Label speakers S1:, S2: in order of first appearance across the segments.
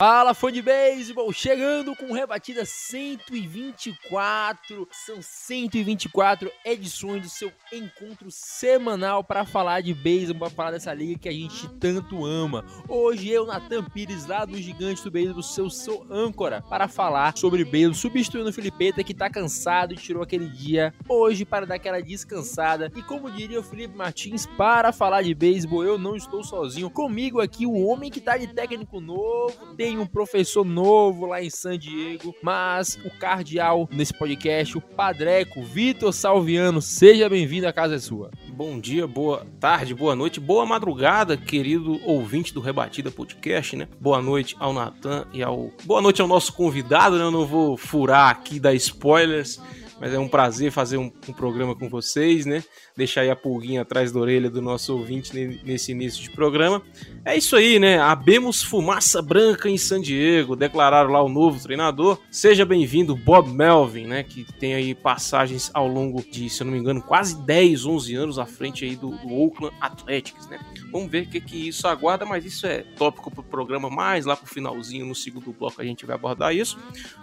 S1: Fala fã de beisebol, chegando com rebatida 124. São 124 edições do seu encontro semanal para falar de beisebol, para falar dessa liga que a gente tanto ama. Hoje eu, Natan Pires, lá do Gigante do Beisebol, seu, seu âncora, para falar sobre beisebol, substituindo o Filipeta que tá cansado e tirou aquele dia hoje para dar aquela descansada. E como diria o Felipe Martins, para falar de beisebol, eu não estou sozinho. Comigo aqui o homem que tá de técnico novo, tem um professor novo lá em San Diego, mas o cardeal nesse podcast, o Padreco, Vitor Salviano, seja bem-vindo, a casa é sua.
S2: Bom dia, boa tarde, boa noite, boa madrugada, querido ouvinte do Rebatida Podcast, né? Boa noite ao Natan e ao. Boa noite ao nosso convidado, né? Eu não vou furar aqui, dar spoilers, mas é um prazer fazer um, um programa com vocês, né? Deixar aí a pulguinha atrás da orelha do nosso ouvinte ne- nesse início de programa. É isso aí, né? Abemos fumaça branca em San Diego, declararam lá o novo treinador. Seja bem-vindo, Bob Melvin, né? Que tem aí passagens ao longo de, se eu não me engano, quase 10, 11 anos à frente aí do, do Oakland Athletics, né? Vamos ver o que, que isso aguarda, mas isso é tópico pro programa mais lá pro finalzinho, no segundo bloco a gente vai abordar isso.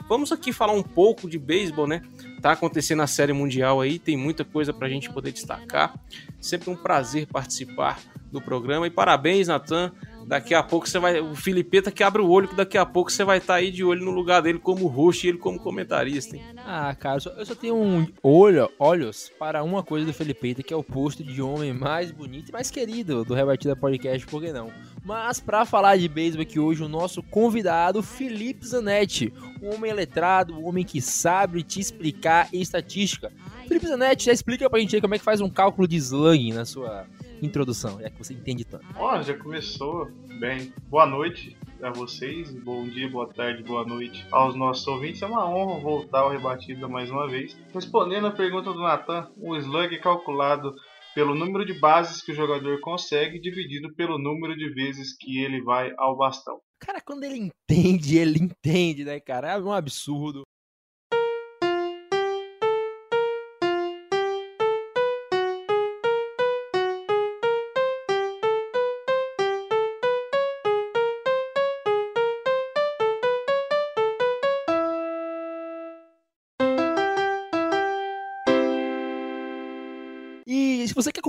S2: Vamos aqui falar um pouco de beisebol, né? Tá acontecendo a Série Mundial aí, tem muita coisa pra gente poder destacar. Sempre um prazer participar do programa e parabéns, Natan. Daqui a pouco você vai. O Filipeta que abre o olho, que daqui a pouco você vai estar aí de olho no lugar dele como host e ele como comentarista. Hein?
S1: Ah, cara, eu só, tenho um olho, olhos para uma coisa do Felipeita, que é o posto de homem mais bonito e mais querido do Rebatida Podcast, por que não? Mas para falar de beisebol aqui hoje, o nosso convidado, Felipe Zanetti, um homem letrado, um homem que sabe te explicar estatística. Felipe Zanetti, já explica pra gente aí como é que faz um cálculo de slugging na sua introdução, já que você entende tanto.
S3: Ó, já começou bem. Boa noite a vocês, bom dia, boa tarde, boa noite aos nossos ouvintes. É uma honra voltar ao Rebatida mais uma vez. Respondendo a pergunta do Natan, o slug é calculado pelo número de bases que o jogador consegue dividido pelo número de vezes que ele vai ao bastão.
S1: Cara, quando ele entende, ele entende, né, cara? É um absurdo.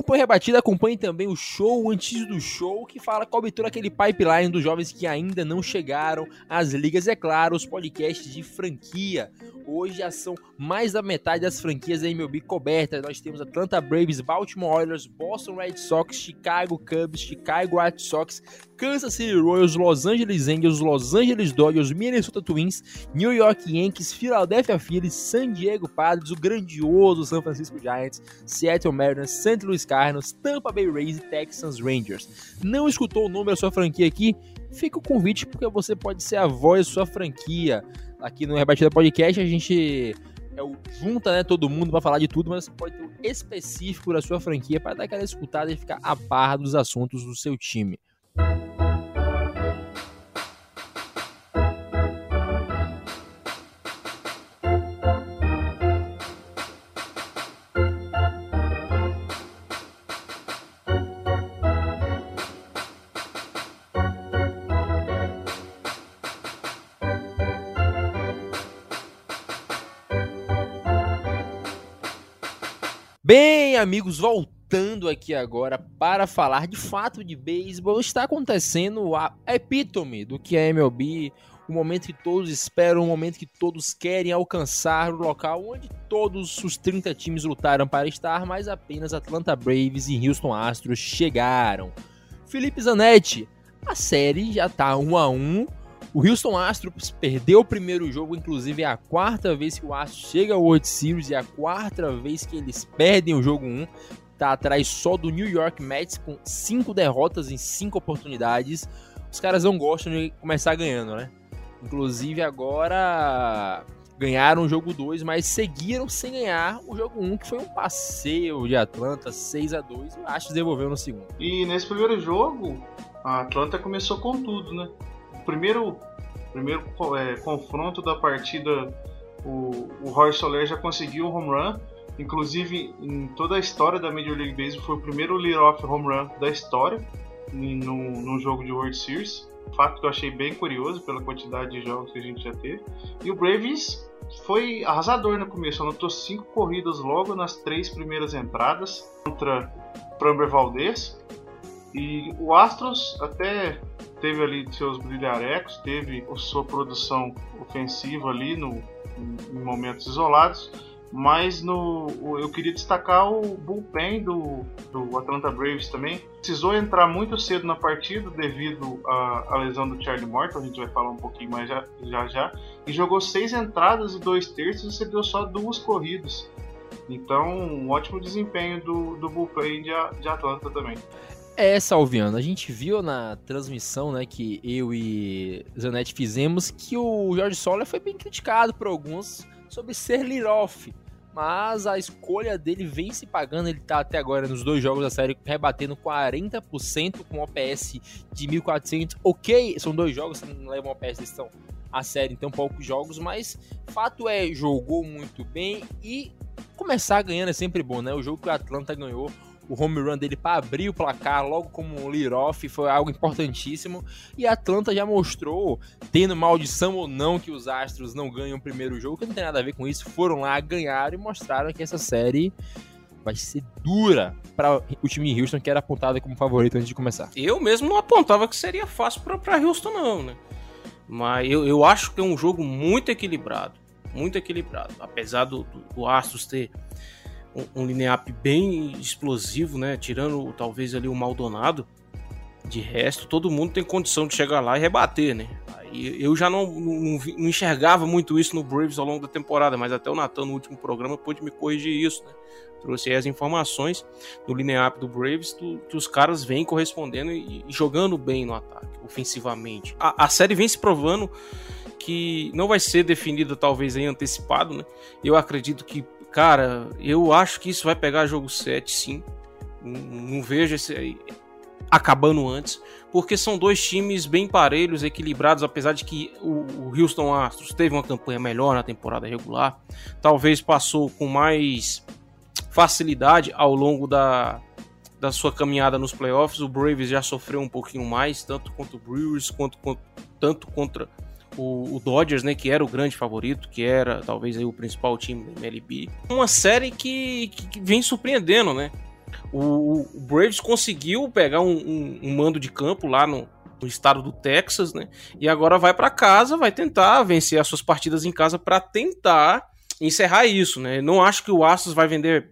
S1: E acompanha a rebatida, acompanhe também o show antes do show, que fala cobre todo aquele pipeline dos jovens que ainda não chegaram às ligas. É claro, os podcasts de franquia. Hoje já são mais da metade das franquias da MLB cobertas. Nós temos Atlanta Braves, Baltimore Oilers, Boston Red Sox, Chicago Cubs, Chicago White Sox, Kansas City Royals, Los Angeles Angels, Los Angeles Dodgers, Minnesota Twins, New York Yankees, Philadelphia Phillies, San Diego Padres, o grandioso San Francisco Giants, Seattle Mariners, St. Louis Cardinals, Tampa Bay Rays e Texas Rangers. Não escutou o nome da sua franquia aqui? Fica o convite porque você pode ser a voz da sua franquia. Aqui no Rebatida Podcast a gente é o, junta né, todo mundo para falar de tudo, mas pode ter um específico da sua franquia para dar aquela escutada e ficar a par dos assuntos do seu time. Amigos, voltando aqui agora para falar de fato de beisebol, está acontecendo a epítome do que é MLB, o momento que todos esperam, o momento que todos querem alcançar, o local onde todos os 30 times lutaram para estar, mas apenas Atlanta Braves e Houston Astros chegaram. Felipe Zanetti, a série já tá 1 a 1 O Houston Astros perdeu o primeiro jogo, inclusive é a quarta vez que o Astros chega ao World Series e é a quarta vez que eles perdem o jogo 1. Tá atrás só do New York Mets com cinco derrotas em cinco oportunidades. Os caras não gostam de começar ganhando, né? Inclusive agora ganharam o jogo 2, mas seguiram sem ganhar o jogo 1, um, que foi um passeio de Atlanta 6 a 2 e o Astros devolveu no segundo.
S3: E nesse primeiro jogo, a Atlanta começou com tudo, né? O primeiro, primeiro é, confronto da partida, o, o Roy Soler já conseguiu um home run. Inclusive, em toda a história da Major League Baseball, foi o primeiro lead-off home run da história num jogo de World Series. Fato que eu achei bem curioso pela quantidade de jogos que a gente já teve. E o Braves foi arrasador no começo, anotou cinco corridas logo nas três primeiras entradas contra Framber Valdez. E o Astros até teve ali seus brilharecos, teve sua produção ofensiva ali no, em momentos isolados, mas no, eu queria destacar o bullpen do, do Atlanta Braves também. Precisou entrar muito cedo na partida devido à, à lesão do Charlie Morton, a gente vai falar um pouquinho mais já já, já e jogou seis entradas e dois terços e cedeu só duas corridas. Então, um ótimo desempenho do, do bullpen de, de Atlanta também.
S1: É, Salviano, a gente viu na transmissão, né, que eu e Zanetti fizemos, que o Jorge Soler foi bem criticado por alguns sobre ser lead-off. Mas a escolha dele vem se pagando. Ele tá até agora nos dois jogos da série rebatendo 40% com OPS de 1400. Ok, são dois jogos, não levam OPS, eles estão a série, então poucos jogos. Mas fato é, jogou muito bem e começar ganhando é sempre bom, né? O jogo que o Atlanta ganhou o home run dele para abrir o placar logo como lead-off foi algo importantíssimo. E a Atlanta já mostrou, tendo maldição ou não, que os Astros não ganham o primeiro jogo, que não tem nada a ver com isso. Foram lá, ganharam e mostraram que essa série vai ser dura para o time de Houston, que era apontado como favorito antes de começar.
S2: Eu mesmo não apontava que seria fácil para Houston, não, né? Mas eu, eu acho que é um jogo muito equilibrado. Muito equilibrado. Apesar do, do, do Astros ter um, line-up bem explosivo, né? Tirando talvez ali o Maldonado. De resto, todo mundo tem condição de chegar lá e rebater, né? Eu já não, não, não, enxergava muito isso no Braves ao longo da temporada, mas até o Natan no último programa pôde me corrigir isso, né? Trouxe as informações do line-up do Braves do, que os caras vêm correspondendo e, e, jogando bem no ataque, ofensivamente. A, a série vem se provando que não vai ser definida talvez aí antecipado, né? Eu acredito que Cara, eu acho que isso vai pegar jogo 7, sim. Não, vejo esse acabando antes, porque são dois times bem parelhos, equilibrados, apesar de que o, o Houston Astros teve uma campanha melhor na temporada regular, talvez passou com mais facilidade ao longo da, da sua caminhada nos playoffs. O Braves já sofreu um pouquinho mais, tanto contra o Brewers quanto tanto contra o, o, Dodgers, né, que era o grande favorito, que era talvez aí o principal time da MLB. Uma série que, que, vem surpreendendo, né? O, o, Braves conseguiu pegar um, um, um mando de campo lá no, no, estado do Texas, né? E agora vai para casa, vai tentar vencer as suas partidas em casa para tentar encerrar isso, né? Não acho que o Astros vai vender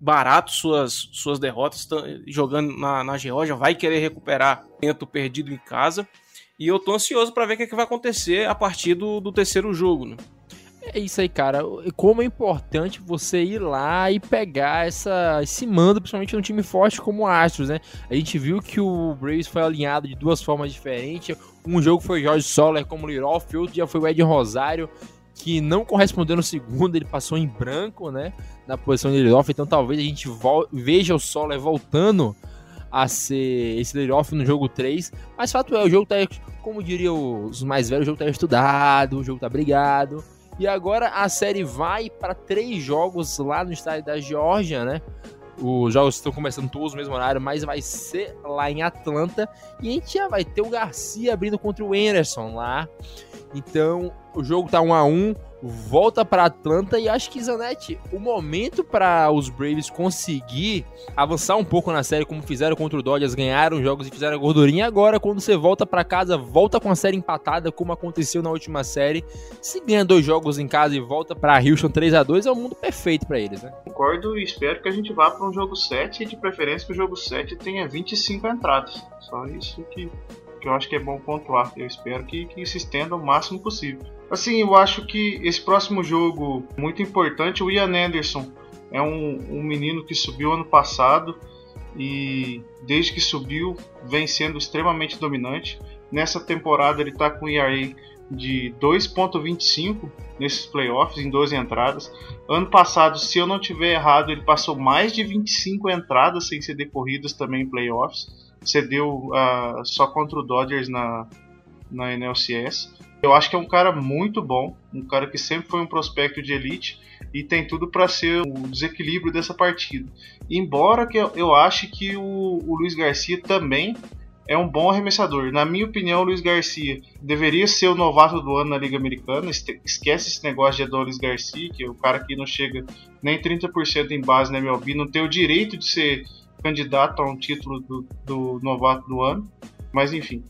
S2: barato suas, suas derrotas jogando na, na Geórgia, vai querer recuperar tempo perdido em casa. E eu tô ansioso para ver o que, é que vai acontecer a partir do, do terceiro jogo, né?
S1: É isso aí, cara. Como é importante você ir lá e pegar essa, esse mando, principalmente num time forte como o Astros, né? A gente viu que o Braves foi alinhado de duas formas diferentes. Um jogo foi o Jorge Soler como lead-off, outro dia foi o Ed Rosário, que não correspondeu no segundo, ele passou em branco, né? Na posição de lead-off. Então talvez a gente veja o Soler voltando a ser esse layoff no jogo 3. Mas fato é, o jogo tá, como diriam os mais velhos, o jogo tá estudado, o jogo tá brigado. E agora a série vai para três jogos lá no estádio da Geórgia, né? Os jogos estão começando todos no mesmo horário, mas vai ser lá em Atlanta. E a gente já vai ter o Garcia abrindo contra o Anderson lá. Então, o jogo tá 1 a 1 volta para Atlanta e acho que Zanetti, o momento para os Braves conseguir avançar um pouco na série, como fizeram contra o Dodgers, ganharam jogos e fizeram a gordurinha. Agora, quando você volta para casa, volta com a série empatada, como aconteceu na última série. Se ganha dois jogos em casa e volta para Houston 3 a 2 é o mundo perfeito para eles, né?
S3: Concordo e espero que a gente vá para um jogo 7 e de preferência que o jogo 7 tenha 25 entradas. Só isso que que eu acho que é bom pontuar. Eu espero que, que se estenda o máximo possível. Assim, eu acho que esse próximo jogo muito importante, o Ian Anderson é um, um menino que subiu ano passado e desde que subiu vem sendo extremamente dominante. Nessa temporada ele está com ERA de 2.25 nesses playoffs em 12 entradas. Ano passado, se eu não tiver errado, ele passou mais de 25 entradas sem ser decorridas também em playoffs. Cedeu uh, só contra o Dodgers na, na NLCS. Eu acho que é um cara muito bom, um cara que sempre foi um prospecto de elite e tem tudo para ser o desequilíbrio dessa partida. Embora que eu, ache que o, o Luiz Garcia também é um bom arremessador. Na minha opinião, o Luiz Garcia deveria ser o novato do ano na Liga Americana. Esquece esse negócio de Adolis Garcia, que é o cara que não chega nem 30% em base na MLB, não tem o direito de ser candidato a um título do, do novato do ano. Mas enfim,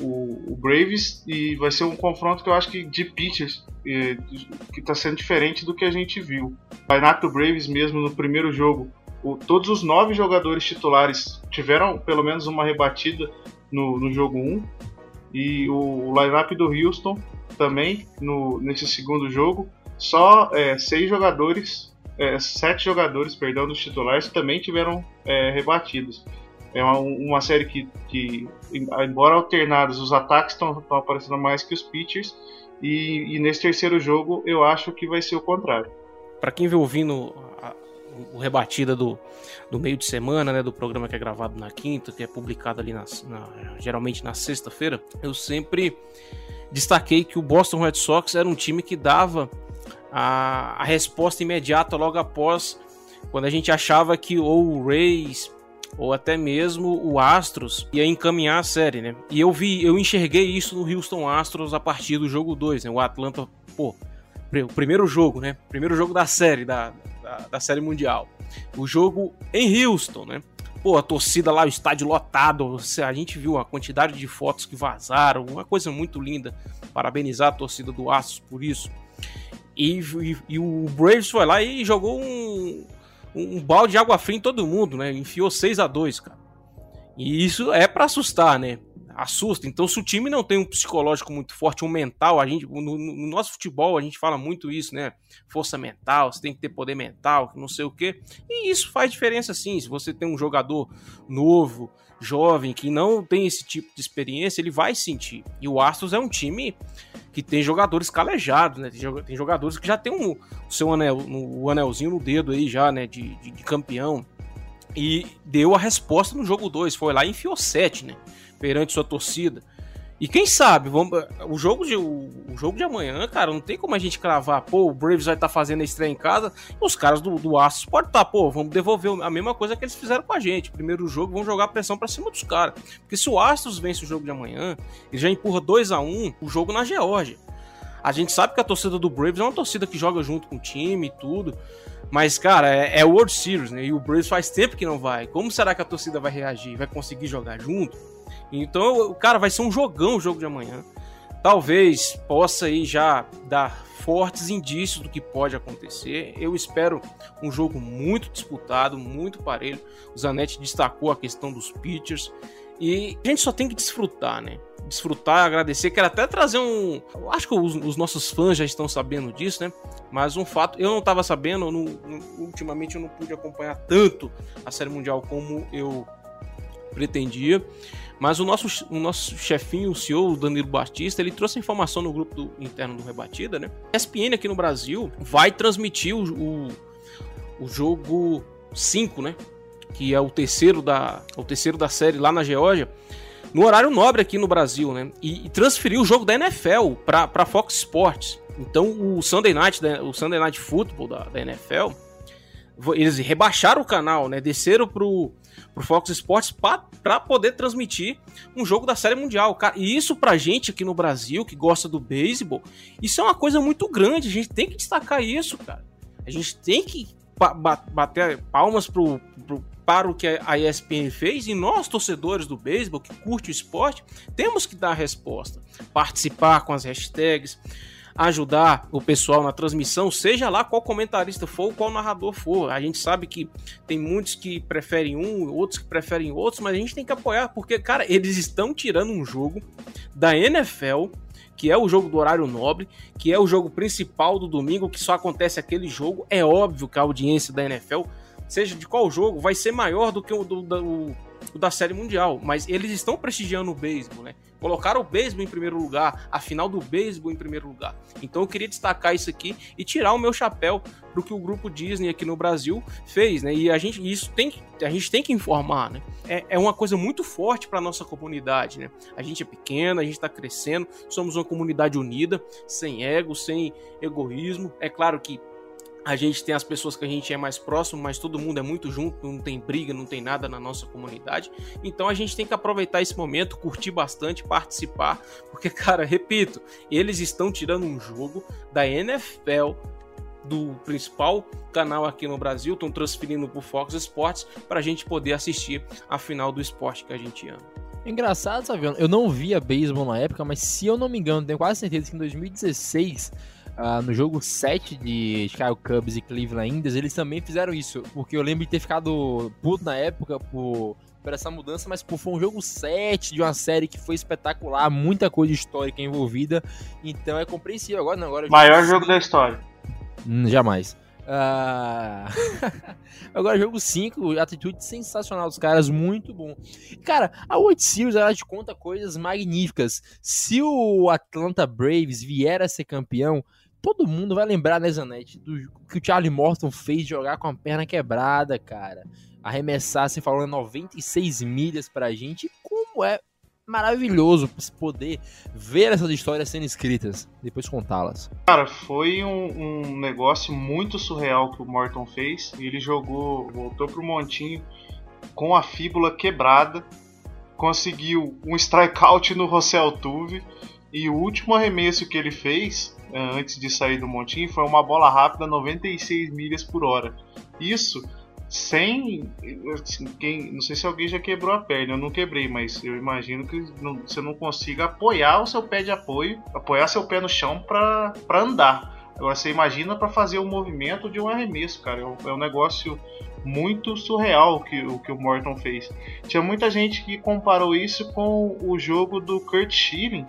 S3: o, o, Braves e vai ser um confronto que eu acho que de pitchers que está sendo diferente do que a gente viu. Lineup do Braves mesmo no primeiro jogo o, todos os nove jogadores titulares tiveram pelo menos uma rebatida no, no jogo 1. E o, o lineup do Houston também, no, nesse segundo jogo, só é, seis jogadores, é, sete jogadores, perdão, dos titulares também tiveram é, rebatidos. É uma, uma série que, que, embora alternados, os ataques estão aparecendo mais que os pitchers. E, e, nesse terceiro jogo eu acho que vai ser o contrário.
S2: Para quem vem ouvindo o rebatida do, do meio de semana, né, do programa que é gravado na quinta, que é publicado ali na, geralmente na sexta-feira, eu sempre destaquei que o Boston Red Sox era um time que dava a, a resposta imediata logo após quando a gente achava que ou o Rays ou até mesmo o Astros ia encaminhar a série, né? E eu vi, eu enxerguei isso no Houston Astros a partir do jogo 2, né? O Atlanta, pô, o primeiro jogo, né? Primeiro jogo da série, da, da, da Série Mundial. O jogo em Houston, né? Pô, a torcida lá, o estádio lotado. A gente viu a quantidade de fotos que vazaram. Uma coisa muito linda. Parabenizar a torcida do Astros por isso. E, e, e, o Braves foi lá e jogou um, um balde de água fria em todo mundo, né? Enfiou 6 a 2 cara. E isso é para assustar, né? assusta. Então, se o time não tem um psicológico muito forte, um mental, a gente, no, no, nosso futebol a gente fala muito isso, né? Força mental, você tem que ter poder mental, não sei o quê. E isso faz diferença sim. Se você tem um jogador novo, jovem, que não tem esse tipo de experiência, ele vai sentir. E o Astros é um time que tem jogadores calejados, né? Tem jogadores que já tem um, o seu anel, o anelzinho no dedo aí já, né? De, de, de campeão. E deu a resposta no jogo 2. Foi lá e enfiou 7, né? perante sua torcida. E quem sabe, vamos, o, jogo de, o, o, jogo de amanhã, cara, não tem como a gente cravar, pô, o Braves vai estar tá fazendo a estreia em casa, os caras do, do Astros podem estar, tá, pô, vamos devolver a mesma coisa que eles fizeram com a gente. Primeiro jogo, vão jogar pressão para cima dos caras. Porque se o Astros vence o jogo de amanhã, ele já empurra 2 a 1 um, o jogo na Geórgia. A gente sabe que a torcida do Braves é uma torcida que joga junto com o time e tudo. Mas, cara, é, é World Series, né? E o Braves faz tempo que não vai. Como será que a torcida vai reagir? Vai conseguir jogar junto? Então, cara, vai ser um jogão o jogo de amanhã. Talvez possa aí já dar fortes indícios do que pode acontecer. Eu espero um jogo muito disputado, muito parelho. O Zanetti destacou a questão dos pitchers. E a gente só tem que desfrutar, né? Desfrutar, agradecer. Quero até trazer um. Eu acho que os, os, nossos fãs já estão sabendo disso, né? Mas um fato, eu não estava sabendo, ultimamente eu não pude acompanhar tanto a Série Mundial como eu pretendia. Mas o nosso, o nosso chefinho, o senhor Danilo Batista, ele trouxe informação no grupo do, interno do Rebatida, né? A ESPN aqui no Brasil vai transmitir o, o, o jogo 5, né? Que é o terceiro, da, o terceiro da série lá na Geórgia, no horário nobre aqui no Brasil, né? E, e transferiu o jogo da NFL para Fox Sports. Então o Sunday Night, o Sunday Night Football da, da NFL, eles rebaixaram o canal, né? Desceram pro pro Fox Sports para poder transmitir um jogo da Série Mundial. Cara, e isso pra gente aqui no Brasil, que gosta do beisebol, isso é uma coisa muito grande. A gente tem que destacar isso, cara. A gente tem que bater palmas pro, pro, para o que a ESPN fez e nós, torcedores do beisebol, que curte o esporte, temos que dar a resposta. Participar com as hashtags. Ajudar o pessoal na transmissão, seja lá qual comentarista for, qual narrador for. A gente sabe que tem muitos que preferem um, outros que preferem outros, mas a gente tem que apoiar, porque, cara, eles estão tirando um jogo da NFL que é o jogo do horário nobre, que é o jogo principal do domingo, que só acontece aquele jogo. É óbvio que a audiência da NFL, seja de qual jogo, vai ser maior do que o, do, do, da Série Mundial, mas eles estão prestigiando o beisebol, né? Colocaram o beisebol em primeiro lugar, a final do beisebol em primeiro lugar. Então eu queria destacar isso aqui e tirar o meu chapéu pro que o grupo Disney aqui no Brasil fez, né? E a gente isso tem a gente tem que informar, né? É, é uma coisa muito forte para nossa comunidade, né? A gente é pequena, a gente está crescendo, somos uma comunidade unida, sem ego, sem egoísmo. É claro que a gente tem as pessoas que a gente é mais próximo, mas todo mundo é muito junto, não tem briga, não tem nada na nossa comunidade. Então a gente tem que aproveitar esse momento, curtir bastante, participar, porque, cara, repito, eles estão tirando um jogo da NFL do principal canal aqui no Brasil, estão transferindo para o Fox Sports para a gente poder assistir a final do esporte que a gente ama.
S1: Engraçado, Saviano, eu não via beisebol na época, mas se eu não me engano, tenho quase certeza que em 2016 Uh, no jogo 7 de Chicago Cubs e Cleveland Indians, eles também fizeram isso. Porque eu lembro de ter ficado puto na época por, por essa mudança, mas pô, foi um jogo 7 de uma série que foi espetacular, muita coisa histórica envolvida. Então é compreensível. Agora não, agora.
S3: Maior jogo da história.
S1: Hum, jamais. Uh... Agora, jogo 5, atitude sensacional dos caras, muito bom. Cara, a World Series ela te conta coisas magníficas. Se o Atlanta Braves vier a ser campeão, todo mundo vai lembrar, né, Zanetti, do que o Charlie Morton fez jogar com a perna quebrada, cara. Arremessar, você falou, 96 milhas pra gente. Como é maravilhoso poder ver essas histórias sendo escritas, depois contá-las.
S3: Cara, foi um, um, negócio muito surreal que o Morton fez. Ele jogou, voltou pro montinho com a fíbula quebrada, conseguiu um strikeout no Rossell Tuve e o último arremesso que ele fez antes de sair do montinho foi uma bola rápida 96 milhas por hora. Isso sem. Assim, quem, não sei se alguém já quebrou a perna, eu não quebrei, mas eu imagino que não, você não consiga apoiar o seu pé de apoio, apoiar seu pé no chão para andar. Agora você imagina para fazer o movimento de um arremesso, cara. É um, é um negócio muito surreal que, o que o Morton fez. Tinha muita gente que comparou isso com o jogo do Kurt Schilling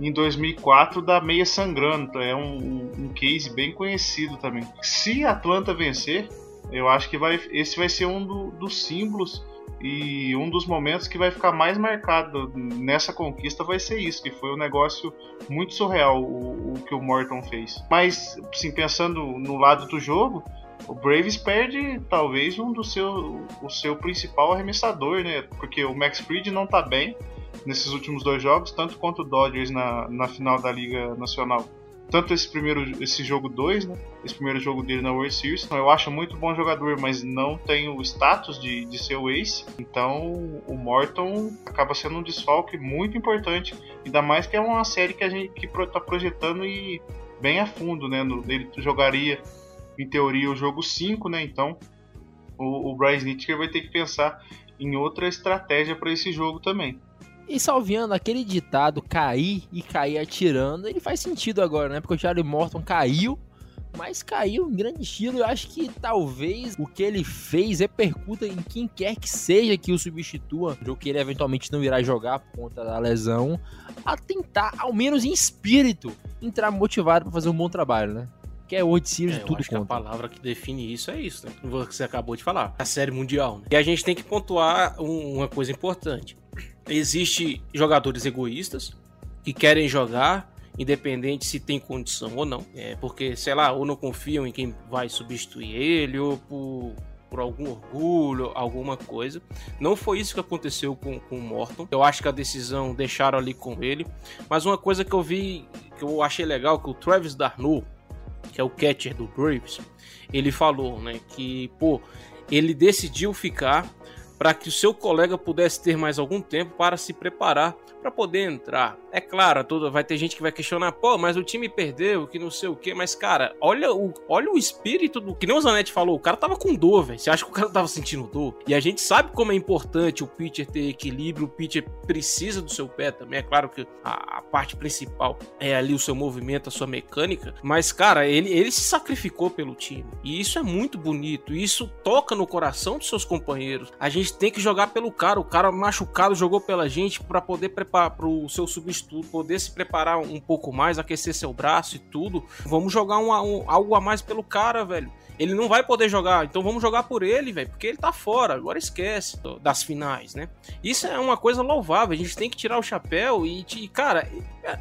S3: em 2004 da Meia Sangrando. É um, um case bem conhecido também. Se Atlanta vencer, eu acho que vai, esse vai ser um do, dos símbolos e um dos momentos que vai ficar mais marcado nessa conquista vai ser isso, que foi um negócio muito surreal o, o que o Morton fez. Mas, assim, pensando no lado do jogo, o Braves perde talvez um do seu o seu principal arremessador, né? Porque o Max Fried não tá bem nesses últimos dois jogos, tanto quanto o Dodgers na, na final da Liga Nacional. Tanto esse primeiro esse jogo 2, né? Esse primeiro jogo dele na World Series. Então, eu acho muito bom jogador, mas não tem o status de, de ser o ace. Então o Morton acaba sendo um desfalque muito importante. Ainda mais que é uma série que a gente que tá projetando e bem a fundo, né? No, ele jogaria em teoria, o jogo 5, né? Então, o, o Bryce Nitker vai ter que pensar em outra estratégia para esse jogo também.
S1: E salviando aquele ditado cair e cair atirando, ele faz sentido agora, né? Porque o Charlie Morton caiu, mas caiu em grande estilo. Eu acho que talvez o que ele fez repercuta em quem quer que seja que o substitua, ou que ele eventualmente não irá jogar por conta da lesão, a tentar, ao menos em espírito, entrar motivado para fazer um bom trabalho, né? que é World Series é, tudo
S2: acho conta. Que a palavra que define isso é isso, né? Que você acabou de falar. A série mundial, né? E a gente tem que pontuar um, uma coisa importante. Existe jogadores egoístas que querem jogar independente se tem condição ou não. É porque, sei lá, ou não confiam em quem vai substituir ele, ou por, por algum orgulho, alguma coisa. Não foi isso que aconteceu com, com o Morton. Eu acho que a decisão deixaram ali com ele. Mas uma coisa que eu vi, que eu achei legal, que o Travis Darno, que é o catcher do Braves, ele falou, né, que, pô, ele decidiu ficar para que o seu colega pudesse ter mais algum tempo para se preparar para poder entrar. É claro, toda vai ter gente que vai questionar, pô, mas o time perdeu, que não sei o que, mas cara, olha o, olha o espírito do que nem o Zanetti falou, o cara tava com dor, velho. Você acha que o cara tava sentindo dor? E a gente sabe como é importante o pitcher ter equilíbrio, o pitcher precisa do seu pé também. É claro que a, a parte principal é ali o seu movimento, a sua mecânica, mas cara, ele, ele se sacrificou pelo time. E isso é muito bonito, isso toca no coração dos seus companheiros. A gente tem que jogar pelo cara, o cara machucado jogou pela gente para poder preparar para o seu substituto poder se preparar um pouco mais, aquecer seu braço e tudo, vamos jogar um, um, algo a mais pelo cara, velho. Ele não vai poder jogar, então vamos jogar por ele, velho, porque ele tá fora. Agora esquece das finais, né? Isso é uma coisa louvável. A gente tem que tirar o chapéu e, cara,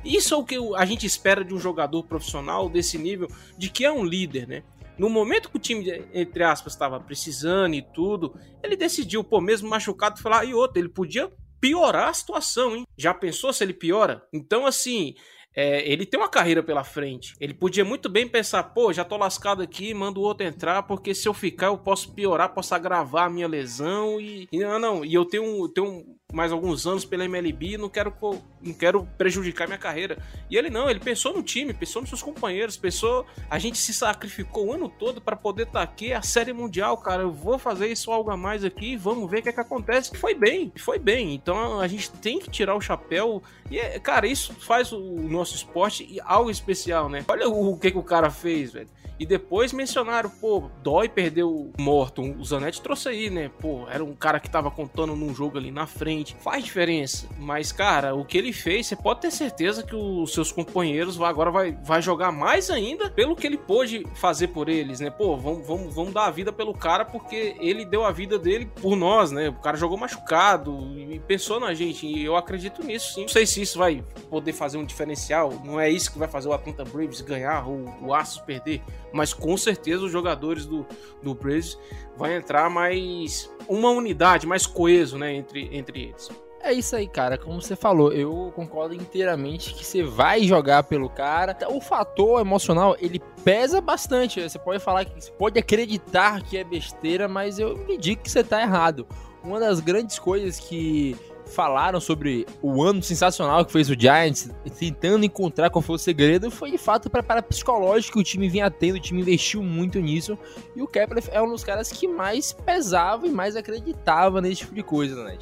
S2: isso é o que a gente espera de um jogador profissional desse nível, de que é um líder, né? No momento que o time, entre aspas, estava precisando e tudo, ele decidiu, pô, mesmo machucado, falar, e outro, ele podia piorar a situação, hein? Já pensou se ele piora? Então, assim, é, ele tem uma carreira pela frente. Ele podia muito bem pensar, pô, já tô lascado aqui, manda o outro entrar, porque se eu ficar eu posso piorar, posso agravar a minha lesão e. e não, não, e eu tenho, tenho mais alguns anos pela MLB não quero, não quero prejudicar minha carreira. E ele não, ele pensou no time, pensou nos seus companheiros, pensou. A gente se sacrificou o ano todo para poder estar tá aqui, a série mundial, cara. Eu vou fazer isso algo a mais aqui, vamos ver o que é que acontece. E foi bem, foi bem. Então a gente tem que tirar o chapéu. E, é, cara, isso faz o nosso esporte algo especial, né? Olha o que, que o cara fez, velho. E depois mencionaram, pô, dói perder o Morton. O Zanetti trouxe aí, né? Pô, era um cara que tava contando num jogo ali na frente. Faz diferença. Mas, cara, o que ele fez, você pode ter certeza que os seus companheiros agora vai, vai jogar mais ainda pelo que ele pôde fazer por eles, né? Pô, vamos, vamos, vamos dar a vida pelo cara porque ele deu a vida dele por nós, né? O cara jogou machucado e pensou na gente. E eu acredito nisso, sim. Não sei se isso vai poder fazer um diferencial. Não é isso que vai fazer o Atlanta Braves ganhar ou o Astros perder mas com certeza os jogadores do, do Braves vai entrar mais uma unidade, mais coeso, né, entre, entre eles.
S1: É isso aí, cara. Como você falou, eu concordo inteiramente que você vai jogar pelo cara. O fator emocional, ele pesa bastante. Você pode falar que você pode acreditar que é besteira, mas eu me digo que você tá errado. Uma das grandes coisas que falaram sobre o ano sensacional que fez o Giants, tentando encontrar qual foi o segredo, foi de fato preparo psicológico que o time vinha tendo, o time investiu muito nisso, e o Kepler é um dos caras que mais pesava e mais acreditava nesse tipo de coisa, né?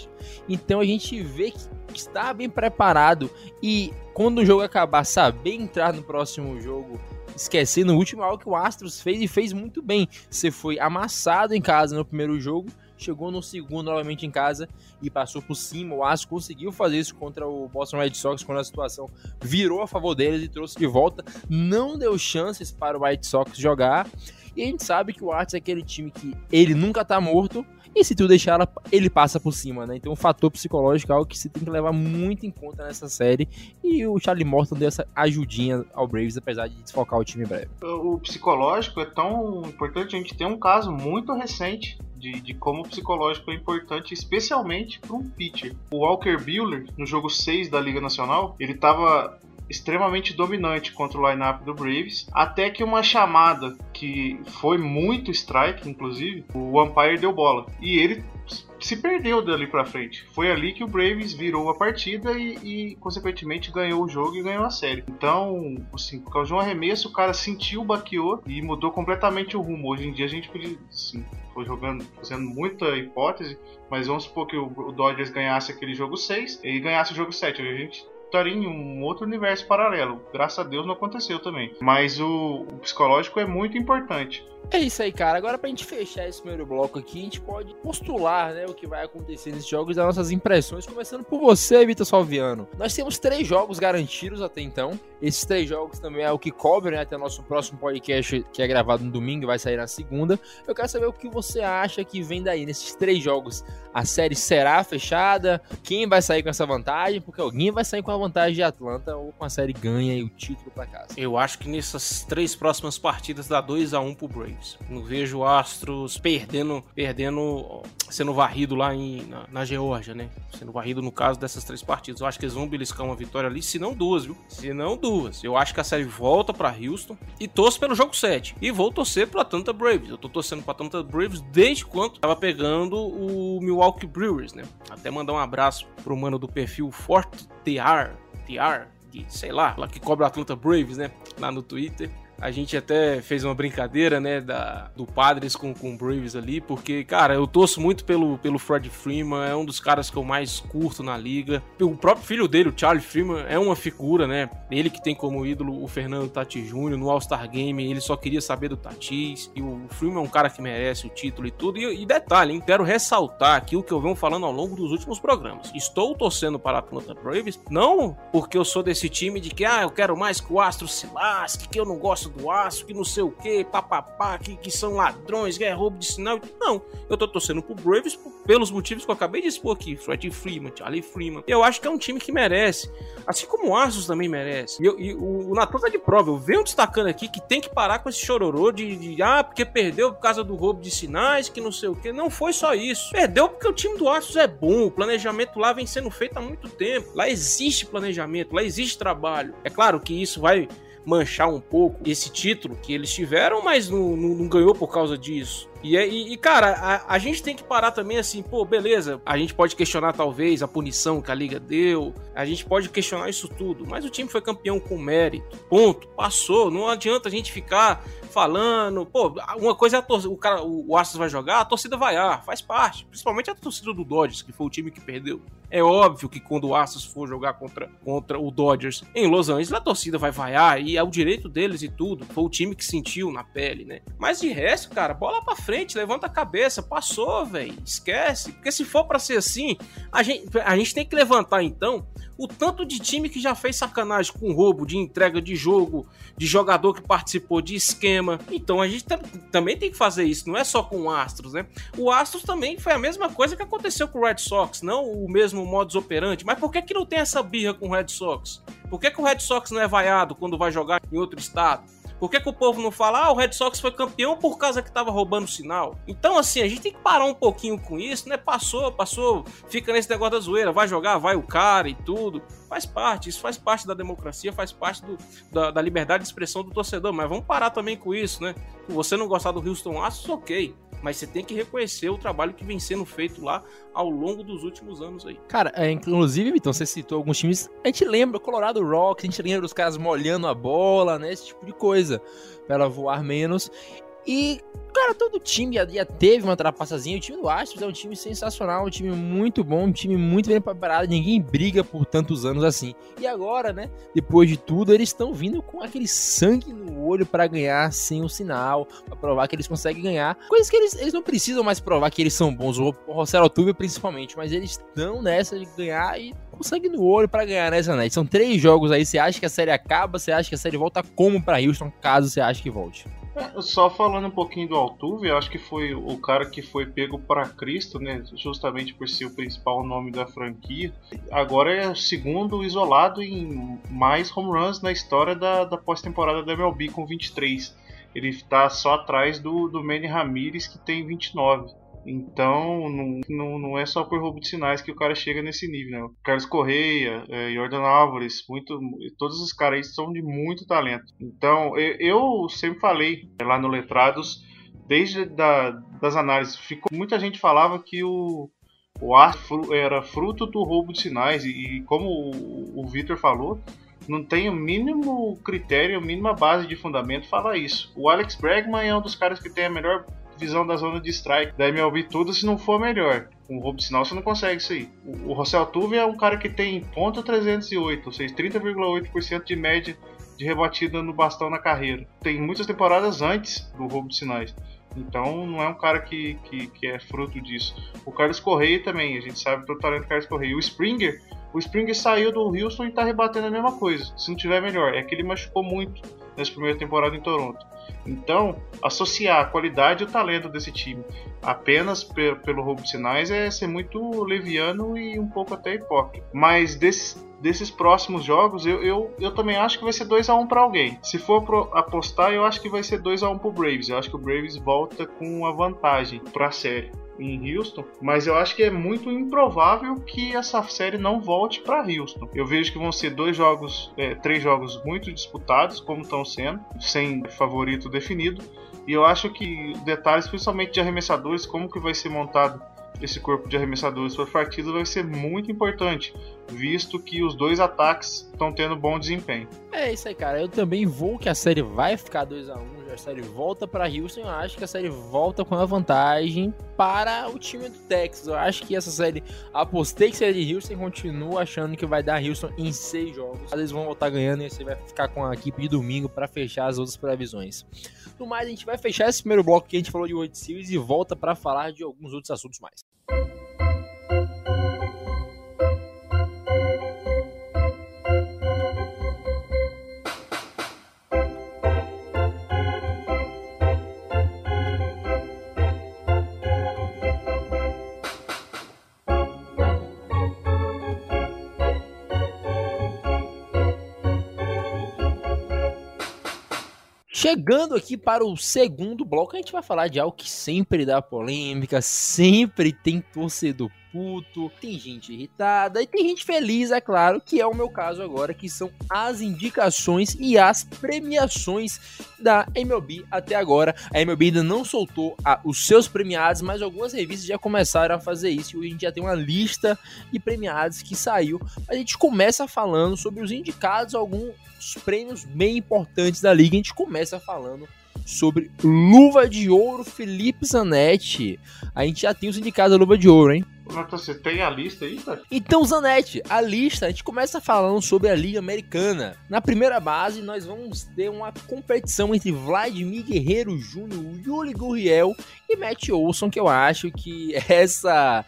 S1: Então a gente vê que está bem preparado e quando o jogo acabar, saber entrar no próximo jogo esquecendo o último algo que o Astros fez e fez muito bem. Você foi amassado em casa no primeiro jogo chegou no segundo novamente em casa e passou por cima. O Astros conseguiu fazer isso contra o Boston Red Sox quando a situação virou a favor deles e trouxe de volta. Não deu chances para o White Sox jogar. E a gente sabe que o Astros é aquele time que ele nunca tá morto. E se tu deixar ela, ele passa por cima, né? Então o fator psicológico é algo que você tem que levar muito em conta nessa série. E o Charlie Morton deu essa ajudinha ao Braves, apesar de desfocar o time breve.
S3: O psicológico é tão importante, a gente tem um caso muito recente de, de como o psicológico é importante, especialmente para um pitcher. O Walker Buehler, no jogo 6 da Liga Nacional, ele estava extremamente dominante contra o lineup do Braves, até que uma chamada que foi muito strike, inclusive, o umpire deu bola. E ele se perdeu dali para frente. Foi ali que o Braves virou a partida e, e, consequentemente ganhou o jogo e ganhou a série. Então, assim, por causa de um arremesso, o cara sentiu, baqueou e mudou completamente o rumo. Hoje em dia a gente podia, assim, foi jogando, fazendo muita hipótese, mas vamos supor que o, o Dodgers ganhasse aquele jogo 6 e ganhasse o jogo 7. A gente estaria em um outro universo paralelo. Graças a Deus não aconteceu também. Mas o, o psicológico é muito importante.
S1: É isso aí, cara. Agora, pra gente fechar esse primeiro bloco aqui, a gente pode postular né, o que vai acontecer nesses jogos, das nossas impressões, começando por você, Vitor Salviano. Nós temos três jogos garantidos até então. Esses três jogos também é o que cobre né, até o nosso próximo podcast, que é gravado no domingo e vai sair na segunda. Eu quero saber o que você acha que vem daí nesses três jogos. A série será fechada? Quem vai sair com essa vantagem? Porque alguém vai sair com a vantagem de Atlanta ou com a série ganha e o título para casa.
S2: Eu acho que nessas três próximas partidas dá 2 a 1 um pro Braves. Não vejo o Astros perdendo, perdendo, sendo varrido lá em, na, na Geórgia, né? Sendo varrido no caso dessas três partidas. Eu acho que eles vão beliscar uma vitória ali, se não duas, viu? Se não duas. Eu acho que a série volta para Houston e torço pelo jogo 7. E vou torcer pro Atlanta Braves. Eu tô torcendo pro Atlanta Braves desde quando tava pegando o Milwaukee Brewers, né? Até mandar um abraço pro mano do perfil Fort TR, TR, sei lá, lá que cobra Atlanta Braves, né? Lá no Twitter. A gente até fez uma brincadeira, né, da, do Padres com, com o Braves ali, porque, cara, eu torço muito pelo, pelo Fred Freeman, é um dos caras que eu mais curto na liga. O próprio filho dele, o Charlie Freeman, é uma figura, né? Ele que tem como ídolo o Fernando Tatis Jr. no All-Star Game, ele só queria saber do Tatis, e o Freeman é um cara que merece o título e tudo. E, e detalhe, hein, quero ressaltar aqui o que eu venho falando ao longo dos últimos programas. Estou torcendo para a Atlanta Braves, não porque eu sou desse time de que, ah, eu quero mais que o Astro se lasque, que eu não gosto do aço, que não sei o que, papapá, que, que são ladrões, que é roubo de sinal. Não, eu tô torcendo pro Braves pelos motivos que eu acabei de expor aqui. Fred Freeman, Charlie Freeman. Eu acho que é um time que merece. Assim como o Astros também merece. E, eu, e o, o Natan tá de prova. Eu venho destacando aqui que tem que parar com esse chororô de, de, ah, porque perdeu por causa do roubo de sinais, que não sei o que. Não foi só isso. Perdeu porque o time do Astros é bom. O planejamento lá vem sendo feito há muito tempo. Lá existe planejamento, lá existe trabalho. É claro que isso vai manchar um pouco esse título que eles tiveram, mas não, não, não ganhou por causa disso. E, é, e, e cara, a, a, gente tem que parar também assim, pô, beleza, a gente pode questionar talvez a punição que a liga deu, a gente pode questionar isso tudo, mas o time foi campeão com mérito, ponto, passou, não adianta a gente ficar falando, pô, uma coisa é a torcida, o cara, o Astros vai jogar, a torcida vai ah, faz parte, principalmente a torcida do Dodgers, que foi o time que perdeu. É óbvio que quando o Astros for jogar contra, contra o Dodgers em Los Angeles, a torcida vai vaiar e é o direito deles e tudo. Foi o time que sentiu na pele, né? Mas de resto, cara, bola pra frente, levanta a cabeça, passou, velho. Esquece. Porque se for para ser assim, a gente, a gente tem que levantar então o tanto de time que já fez sacanagem com roubo de entrega de jogo, de jogador que participou de esquema. Então a gente também tem que fazer isso, não é só com o Astros, né? O Astros também foi a mesma coisa que aconteceu com o Red Sox, não o mesmo modus operandi. Mas por que, que não tem essa birra com o Red Sox? Por que, que o Red Sox não é vaiado quando vai jogar em outro estado? Por que, que o povo não fala, ah, o Red Sox foi campeão por causa que tava roubando sinal? Então, assim, a gente tem que parar um pouquinho com isso, né? Passou, passou, fica nesse negócio da zoeira, vai jogar, vai o cara e tudo. Faz parte, isso faz parte da democracia, faz parte do, da, da liberdade de expressão do torcedor, mas vamos parar também com isso, né? Se você não gostar do Houston Astros, ok mas você tem que reconhecer o trabalho que vem sendo feito lá ao longo dos últimos anos aí.
S1: Cara, é, inclusive, então, você citou alguns times, a gente lembra Colorado Rock, a gente lembra os caras molhando a bola, né, esse tipo de coisa, para voar menos. E, cara, todo time já, teve uma trapaçazinha. O time do Astros é um time sensacional, um time muito bom, um time muito bem preparado. Ninguém briga por tantos anos assim. E agora, né, depois de tudo, eles estão vindo com aquele sangue no olho para ganhar sem o sinal, para provar que eles conseguem ganhar. Coisas que eles, eles não precisam mais provar que eles são bons, o Rossello Altuve principalmente, mas eles estão nessa de ganhar e com sangue no olho para ganhar nessa net. São três jogos aí. Você acha que a série acaba? Você acha que a série volta como para Houston, caso você ache que volte?
S3: Só falando um pouquinho do Altuve, eu acho que foi o cara que foi pego para Cristo, né? Justamente por ser o principal nome da franquia. Agora é o segundo isolado em mais home runs na história da, da pós-temporada da MLB com 23. Ele está só atrás do, do Manny Ramirez, que tem 29. Então, não, não, não é só por roubo de sinais que o cara chega nesse nível, né? Carlos Correia, é, Jordan Álvares, muito, todos os caras aí são de muito talento. Então, eu, eu sempre falei lá no Letrados, desde da, das análises, ficou, muita gente falava que o, o ar era fruto do roubo de sinais, e, e como o, o Victor falou, não tem o mínimo critério, a mínima base de fundamento falar isso. O Alex Bregman é um dos caras que tem a melhor visão da zona de strike da MLB toda se não for melhor. Com de sinal você não consegue isso aí. O, o Rossell Tuve é um cara que tem ponto .308, ou seja, 30,8% de média de rebatida no bastão na carreira. Tem muitas temporadas antes do roubo de sinais. Então não é um cara que, que, que é fruto disso. O Carlos Correia também, a gente sabe do talento do Carlos Correia. O Springer, o Springer saiu do Houston e está rebatendo a mesma coisa. Se não tiver melhor, é que ele machucou muito nessa primeira temporada em Toronto. Então, associar a qualidade e o talento desse time apenas pe pelo roubo de sinais é ser muito leviano e um pouco até hipócrita. Mas desses, desses próximos jogos, eu, eu, eu também acho que vai ser 2 a 1 um para alguém. Se for pro, apostar, eu acho que vai ser 2 a 1 um pro Braves. Eu acho que o Braves volta com uma vantagem para a série em Houston, mas eu acho que é muito improvável que essa série não volte para Houston. Eu vejo que vão ser dois jogos, é, três jogos muito disputados, como estão sendo, sem favorito definido. E eu acho que detalhes, principalmente de arremessadores, como que vai ser montado esse corpo de arremessadores para partida vai ser muito importante, visto que os dois ataques estão tendo bom desempenho.
S1: É isso aí, cara. Eu também vou que a série vai ficar 2 a 1 um, a série volta para Houston. Eu acho que a série volta com a vantagem para o time do Texas. Eu acho que essa série, apostei que seria de Houston, continuo achando que vai dar Houston em seis jogos. Vezes vão voltar ganhando e você vai ficar com a equipe de domingo para fechar as outras previsões. No mais, a gente vai fechar esse primeiro bloco que a gente falou de World Series e volta para falar de alguns outros assuntos mais. Chegando aqui para o segundo bloco, a gente vai falar de algo que sempre dá polêmica, sempre tem torcedor puto, tem gente irritada e tem gente feliz, é claro, que é o meu caso agora, que são as indicações e as premiações da MLB até agora. A MLB ainda não soltou a, os seus premiados, mas algumas revistas já começaram a fazer isso e a gente já tem uma lista de premiados que saiu. A gente começa falando sobre os indicados, alguns prêmios bem importantes da liga. A gente começa falando sobre Luva de Ouro Felipe Zanetti. A gente já tem os indicados da Luva de Ouro, hein?
S3: Você tem a lista aí?
S1: Então, Zanetti, a lista, a gente começa falando sobre a Liga Americana. Na primeira base, nós vamos ter uma competição entre Vladimir Guerreiro Jr., Yuli Gurriel e Matt Olson, que eu acho que essa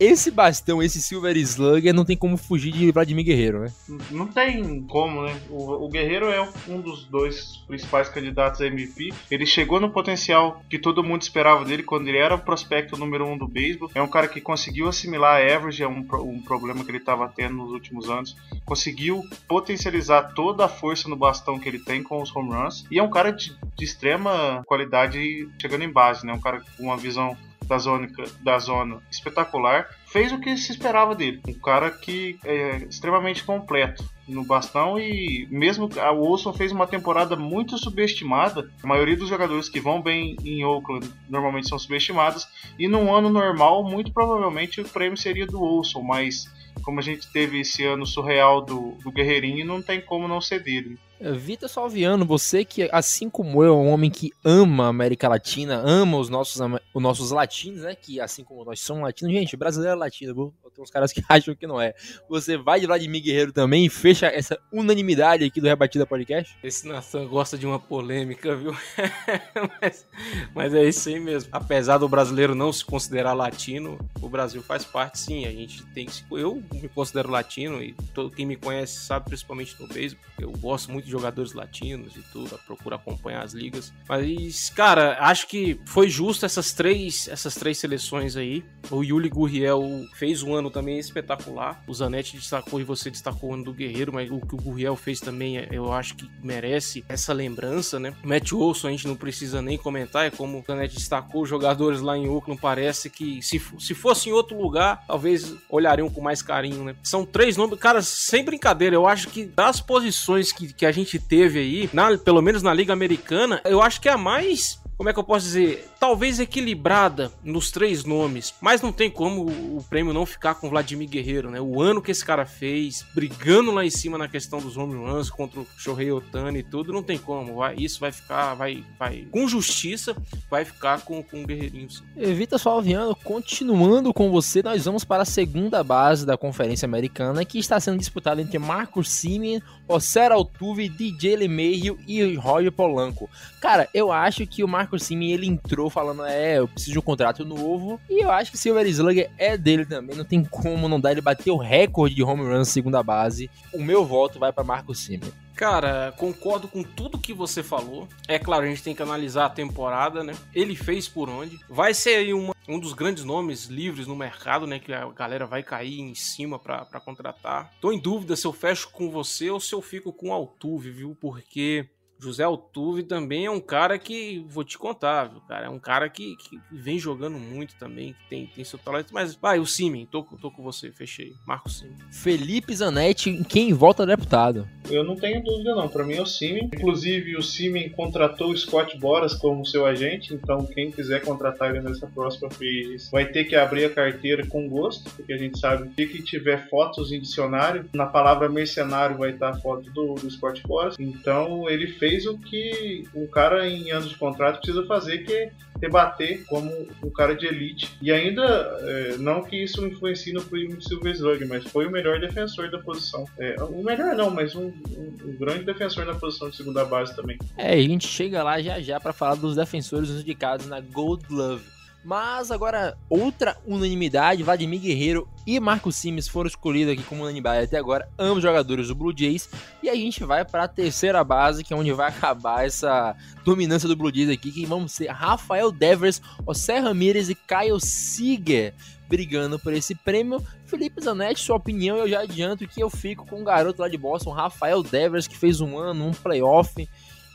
S1: esse bastão, esse Silver Slugger, não tem como fugir de Vladimir Guerreiro, né?
S3: Não tem como, né? O, o, Guerreiro é um dos dois principais candidatos a MVP. Ele chegou no potencial que todo mundo esperava dele quando ele era o prospecto número um do beisebol. É um cara que conseguiu assimilar a average, é um, um problema que ele estava tendo nos últimos anos. Conseguiu potencializar toda a força no bastão que ele tem com os home runs. E é um cara de, de extrema qualidade chegando em base, né? Um cara com uma visão da zona, da zona espetacular, fez o que se esperava dele. Um cara que é extremamente completo no bastão e mesmo a Wilson fez uma temporada muito subestimada. A maioria dos jogadores que vão bem em Oakland normalmente são subestimados e num ano normal muito provavelmente o prêmio seria do Wilson, mas como a gente teve esse ano surreal do, do Guerreirinho, não tem como não ser dele.
S1: Vitor Salviano, você que, assim como eu, é um homem que ama a América Latina, ama os nossos, os nossos latinos, né? Que assim como nós somos latinos, gente, brasileiro é latino, viu? Tem uns caras que acham que não é. Você vai de Vladimir Guerreiro também e fecha essa unanimidade aqui do Rebatida Podcast?
S2: Esse Nathan gosta de uma polêmica, viu? mas, mas, é isso aí mesmo. Apesar do brasileiro não se considerar latino, o Brasil faz parte sim. A gente tem que. Eu me considero latino e todo quem me conhece sabe, principalmente no beisebol, eu gosto muito de jogadores latinos e tudo, procuro acompanhar as ligas. Mas, cara, acho que foi justo essas três, essas três seleções aí. O Yuli Gurriel fez um ano também espetacular. O Zanetti destacou e você destacou o ano do Guerreiro, mas o que o Gurriel fez também, eu acho que merece essa lembrança, né? Matt Olson a gente não precisa nem comentar, é como o Zanetti destacou, os jogadores lá em Oakland parece que se, se fosse em outro lugar, talvez olhariam com mais carinho, né? São três nomes, cara, sem brincadeira, eu acho que das posições que, que a gente teve aí, na, pelo menos na Liga Americana, eu acho que é a mais como é que eu posso dizer? Talvez equilibrada nos três nomes, mas não tem como o prêmio não ficar com Vladimir Guerreiro, né? O ano que esse cara fez, brigando lá em cima na questão dos home runs contra o Shohei Otani e tudo, não tem como. Vai, isso vai ficar, vai, vai, com justiça, vai ficar com, com o Guerreirinho.
S1: Evita Salviano, continuando com você, nós vamos para a segunda base da Conferência Americana, que está sendo disputada entre Marcos Simeon, Osser Altuve, DJ LeMahieu e Roger Polanco. Cara, eu acho que o Marcos Marcos Simeon ele entrou falando: é, eu preciso de um contrato novo. E eu acho que Silver Slugger é dele também. Não tem como não dar ele bater o recorde de home runs segunda base. O meu voto vai para Marcos Simeon.
S2: Cara, concordo com tudo que você falou. É claro, a gente tem que analisar a temporada, né? Ele fez por onde. Vai ser aí uma, um dos grandes nomes livres no mercado, né? Que a galera vai cair em cima para contratar. Tô em dúvida se eu fecho com você ou se eu fico com o Altuve, viu? Porque José Altuve também é um cara que, vou te contar, viu, cara? É um cara que, que vem jogando muito também, tem, tem seu talento. Mas vai, o Simen, tô, tô com você, fechei. Marco Simen.
S1: Felipe Zanetti, quem volta deputado?
S3: Eu não tenho dúvida, não. Para mim é o Simen. Inclusive, o Simen contratou o Scott Boras como seu agente, então quem quiser contratar ele nessa próxima free vai ter que abrir a carteira com gosto, porque a gente sabe que que tiver fotos em dicionário, na palavra mercenário vai estar a foto do, do Scott Boras. Então, ele fez fez o que um cara em anos de contrato precisa fazer, que é debater como um cara de elite. E ainda, é, não que isso influencie no Silver Slug, mas foi o melhor defensor da posição. É, o melhor não, mas um, um, um, grande defensor na posição de segunda base também.
S1: É, a gente chega lá já já para falar dos defensores indicados na Gold Glove. Mas agora, outra unanimidade, Vladimir Guerreiro e Marco Sims foram escolhidos aqui como unanimidade até agora, ambos jogadores do Blue Jays. E a gente vai para a terceira base, que é onde vai acabar essa dominância do Blue Jays aqui, que vamos ser Rafael Devers, José Ramirez e Kyle Seager brigando por esse prêmio. Felipe Zanetti, sua opinião, eu já adianto que eu fico com o garoto lá de Boston, Rafael Devers, que fez um ano, um playoff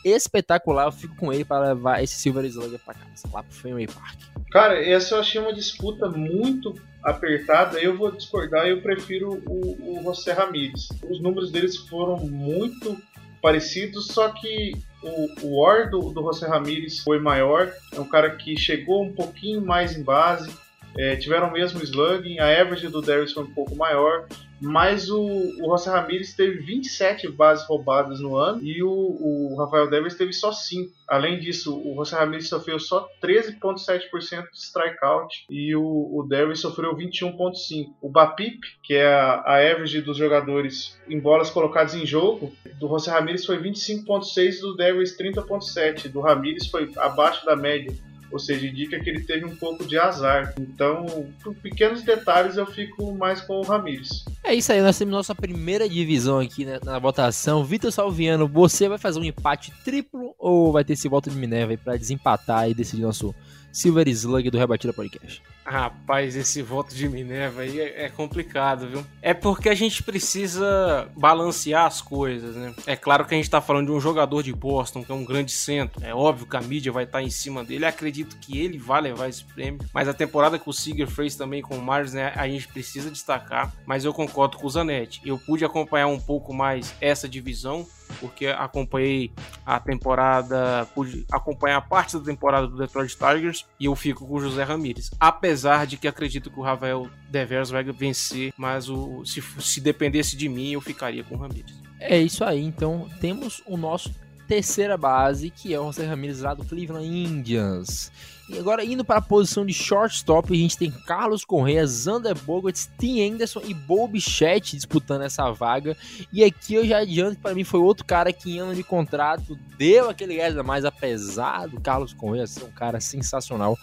S1: espetacular. Eu fico com ele para levar esse Silver Slugger para casa, lá pro Fenway Park.
S3: Cara, essa eu achei uma disputa muito apertada. Eu vou discordar, eu prefiro o, o José Ramírez. Os números deles foram muito parecidos, só que o, o do, do José Ramírez foi maior. É um cara que chegou um pouquinho mais em base, é, tiveram o mesmo slugging, a average do Darius foi um pouco maior, mas o, o José Ramirez teve 27 bases roubadas no ano e o, o Rafael Devers teve só 5. Além disso, o José Ramirez sofreu só 13,7% de strikeout e o, o Devers sofreu 21,5%. O BAPIP, que é a, a average dos jogadores em bolas colocadas em jogo, do José Ramirez foi 25,6% do Devers 30,7%. Do Ramirez foi abaixo da média ou seja, indica que ele teve um pouco de azar. Então, por pequenos detalhes, eu fico mais com o Ramires.
S1: É isso aí, nós temos nossa primeira divisão aqui né, na votação. Vitor Salviano, você vai fazer um empate triplo ou vai ter esse voto de Minerva para desempatar e decidir nosso Silver Slug do Rebatida Podcast?
S2: Rapaz, esse voto de Minerva aí é, é, complicado, viu? É porque a gente precisa balancear as coisas, né? É claro que a gente tá falando de um jogador de Boston, que é um grande centro. É óbvio que a mídia vai estar tá em cima dele. Acredito que ele vai levar esse prêmio. Mas a temporada que o Seager fez também com o Mars, né? A gente precisa destacar. Mas eu concordo com o Zanetti. Eu pude acompanhar um pouco mais essa divisão porque acompanhei a temporada, pude acompanhar parte da temporada do Detroit Tigers e eu fico com o José Ramírez. Apesar de que acredito que o Rafael Devers vai vencer, mas o, se, se dependesse de mim, eu ficaria com o Ramírez.
S1: É isso aí, então temos o nosso terceira base, que é o José Ramírez lá do Cleveland Indians. E agora indo para a posição de shortstop, a gente tem Carlos Correa, Zander Bogarts, Tim Anderson e Bob Bichette disputando essa vaga. E aqui eu já adianto que para mim foi outro cara que em ano de contrato deu aquele gás mais, apesar do Carlos Correa ser um cara sensacional.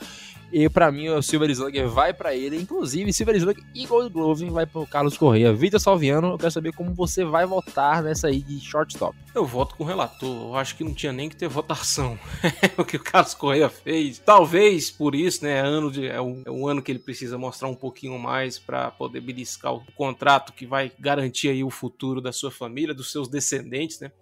S1: E para mim o Silver Slugger vai para ele, inclusive Silver Slugger e Gold Glove vai para o Carlos Correia. Vitor Salviano, eu quero saber como você vai votar nessa aí de shortstop.
S2: Eu voto com o relator, eu acho que não tinha nem que ter votação. o que o Carlos Correia fez. Talvez por isso, né, é, ano de, é, o, é um ano que ele precisa mostrar um pouquinho mais para poder beliscar o contrato que vai garantir aí o futuro da sua família, dos seus descendentes, né?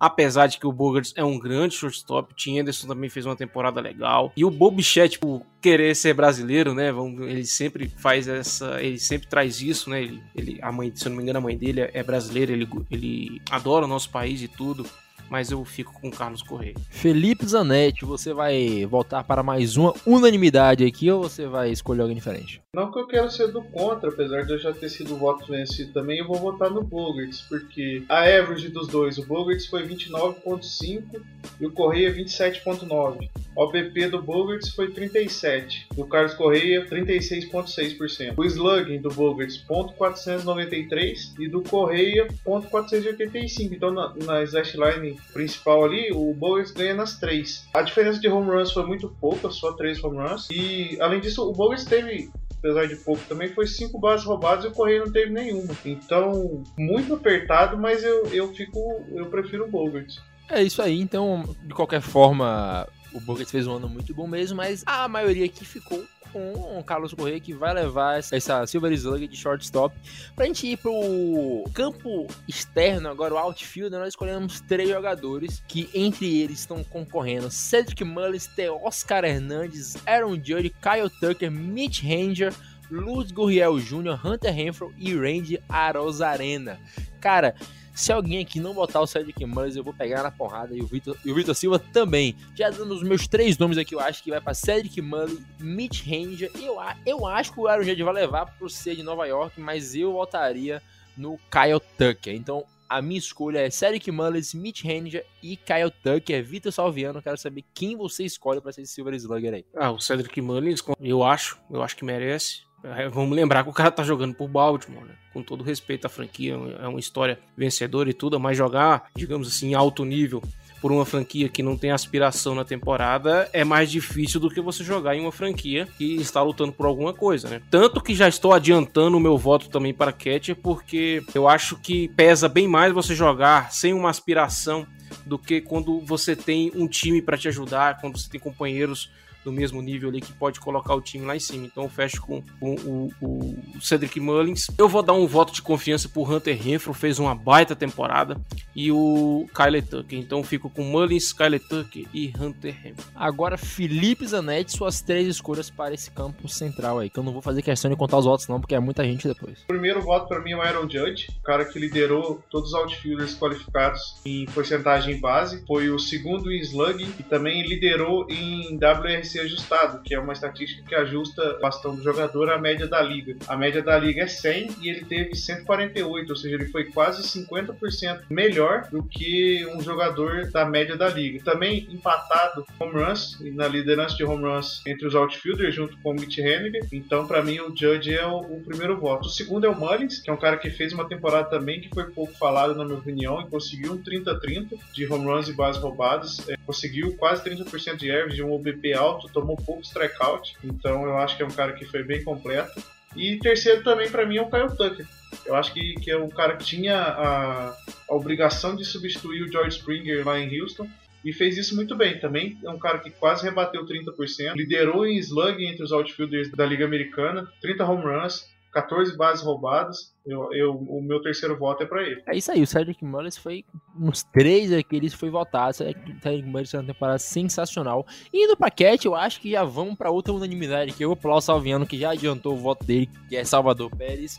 S2: Apesar de que o Bogarts é um grande shortstop, Tim Anderson também fez uma temporada legal. E o Bobichette, por querer ser brasileiro, né? Ele sempre faz essa. Ele sempre traz isso, né? Ele, ele, a mãe, se eu não me engano, a mãe dele é brasileira, ele, ele adora o nosso país e tudo mas eu fico com o Carlos Correia.
S1: Felipe Zanetti, você vai voltar para mais uma unanimidade aqui ou você vai escolher alguém diferente?
S3: Não que eu quero ser do contra, apesar de eu já ter sido voto vencido também, eu vou votar no Bogarts, porque a average dos dois, o Bogarts foi 29.5 e o Correia 27.9. O OBP do Bogarts foi 37, do Carlos Correia 36.6%. O slugging do Bogarts .493 e do Correia .485. Então na, na slash line principal ali, o Bowers ganha nas três. A diferença de home runs foi muito pouca, só três home runs. E além disso, o Bowers teve apesar de pouco também, foi cinco bases roubadas e o Correio não teve nenhuma. Então, muito apertado, mas eu, eu fico. eu prefiro o Bogart.
S1: É isso aí, então, de qualquer forma, o Bogart fez um ano muito bom mesmo, mas a maioria aqui ficou com o Carlos Correia que vai levar essa Silver Slug de shortstop. Pra gente ir pro campo externo, agora o outfield, nós escolhemos três jogadores que entre eles estão concorrendo: Cedric Mullins, Oscar Hernandes, Aaron Judge, Kyle Tucker, Mitch Ranger. Luz Gurriel Jr., Hunter Renfro e Randy Arozarena. Cara, se alguém aqui não botar o Cedric Mullins, eu vou pegar na porrada. E o Vitor, e o Vitor Silva também. Já dando os meus três nomes aqui, eu acho que vai para Cedric Mullins, Mitch Ranger. Eu, eu acho que o Aaron Judge vai levar pro C de Nova York, mas eu votaria no Kyle Tucker. Então, a minha escolha é Cedric Mullins, Mitch Ranger e Kyle Tucker. Vitor Salviano, quero saber quem você escolhe para ser Silver Slugger aí.
S2: Ah, o Cedric Mullins, eu acho, eu acho que merece. É, vamos lembrar que o cara tá jogando por Baltimore, né? Com todo respeito à franquia, é uma história vencedora e tudo, mas jogar, digamos assim, alto nível por uma franquia que não tem aspiração na temporada é mais difícil do que você jogar em uma franquia que está lutando por alguma coisa, né? Tanto que já estou adiantando o meu voto também para Catcher, porque eu acho que pesa bem mais você jogar sem uma aspiração do que quando você tem um time para te ajudar, quando você tem companheiros do mesmo nível ali que pode colocar o time lá em cima. Então eu fecho com, com o, o, Cedric Mullins. Eu vou dar um voto de confiança pro Hunter Renfro, fez uma baita temporada. E o Kyle Tucker. Então eu fico com Mullins, Kyle Tucker e Hunter Renfro.
S1: Agora, Felipe Zanetti, suas três escolhas para esse campo central aí. Que eu não vou fazer questão de contar os votos, não, porque é muita gente depois.
S3: O primeiro voto para mim é o Aaron Judge, o cara que liderou todos os outfielders qualificados em porcentagem base. Foi o segundo em slugging e também liderou em WRC ser ajustado, que é uma estatística que ajusta o bastão do jogador à média da liga. A média da liga é 100 e ele teve 148, ou seja, ele foi quase 50% melhor do que um jogador da média da liga. Também empatado home runs, na liderança de home runs entre os outfielders, junto com o Mitch Henniger. Então, para mim, o Judge é o, o, primeiro voto. O segundo é o Mullins, que é um cara que fez uma temporada também que foi pouco falado, na minha opinião, e conseguiu um 30-30 de home runs e bases roubadas. É, conseguiu quase 30% de average, um OBP alto alto, tomou pouco strikeout, então eu acho que é um cara que foi bem completo. E terceiro também para mim é o Kyle Tucker. Eu acho que, que é um cara que tinha a, a obrigação de substituir o George Springer lá em Houston e fez isso muito bem. Também é um cara que quase rebateu 30%, liderou em slug entre os outfielders da Liga Americana, 30 home runs, 14 bases roubadas. Eu, eu, o meu terceiro voto é para ele.
S1: É isso aí, o Cedric Mullins foi uns três aqueles foi votado. O Cedric Mullins foi uma temporada sensacional. E pra Cat, eu acho que já vamos para outra unanimidade, que eu vou pular o Salviano, que já adiantou o voto dele, que é Salvador Pérez.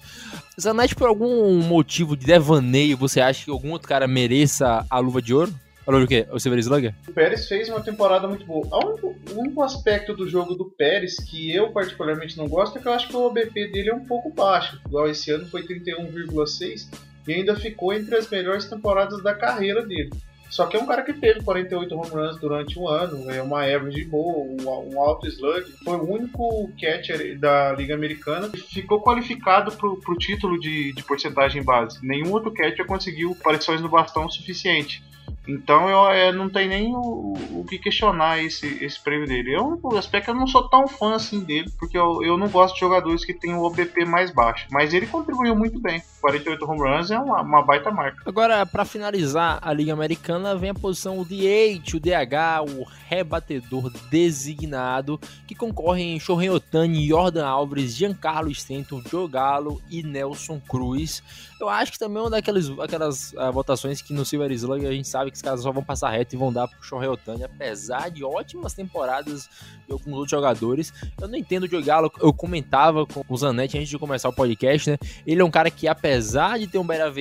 S1: Zanetti, por algum motivo de devaneio, você acha que algum outro cara mereça a luva de ouro? Falou o quê? O Silver Slugger?
S3: O Pérez fez uma temporada muito boa. O único, o único, aspecto do jogo do Pérez que eu particularmente não gosto é que eu acho que o OBP dele é um pouco baixo. Igual esse ano foi 31,6 e ainda ficou entre as melhores temporadas da carreira dele. Só que é um cara que teve 48 home runs durante um ano, é uma average boa, um, um alto slug. Foi o único catcher da Liga Americana que ficou qualificado para o título de, de porcentagem base. Nenhum outro catcher conseguiu aparições no bastão suficiente. Então eu, é, não tem nem o, o, que questionar esse, esse prêmio dele. Eu, o aspecto eu não sou tão fã assim dele, porque eu, eu não gosto de jogadores que têm o OBP mais baixo. Mas ele contribuiu muito bem. 48 home runs é uma, uma baita marca.
S1: Agora, para finalizar a Liga Americana, vem a posição o DH, o DH, o rebatedor designado, que concorrem Shohei Otani, Jordan Alves, Giancarlo Stanton, Joe Gallo e Nelson Cruz. Eu acho que também é uma daquelas aquelas, uh, votações que no Silver Slug a gente sabe que os caras só vão passar reto e vão dar pro Shohei Otani, apesar de ótimas temporadas de alguns outros jogadores. Eu não entendo o Joe Gallo, eu comentava com o Zanetti antes de começar o podcast, né? Ele é um cara que, apesar de ter um beira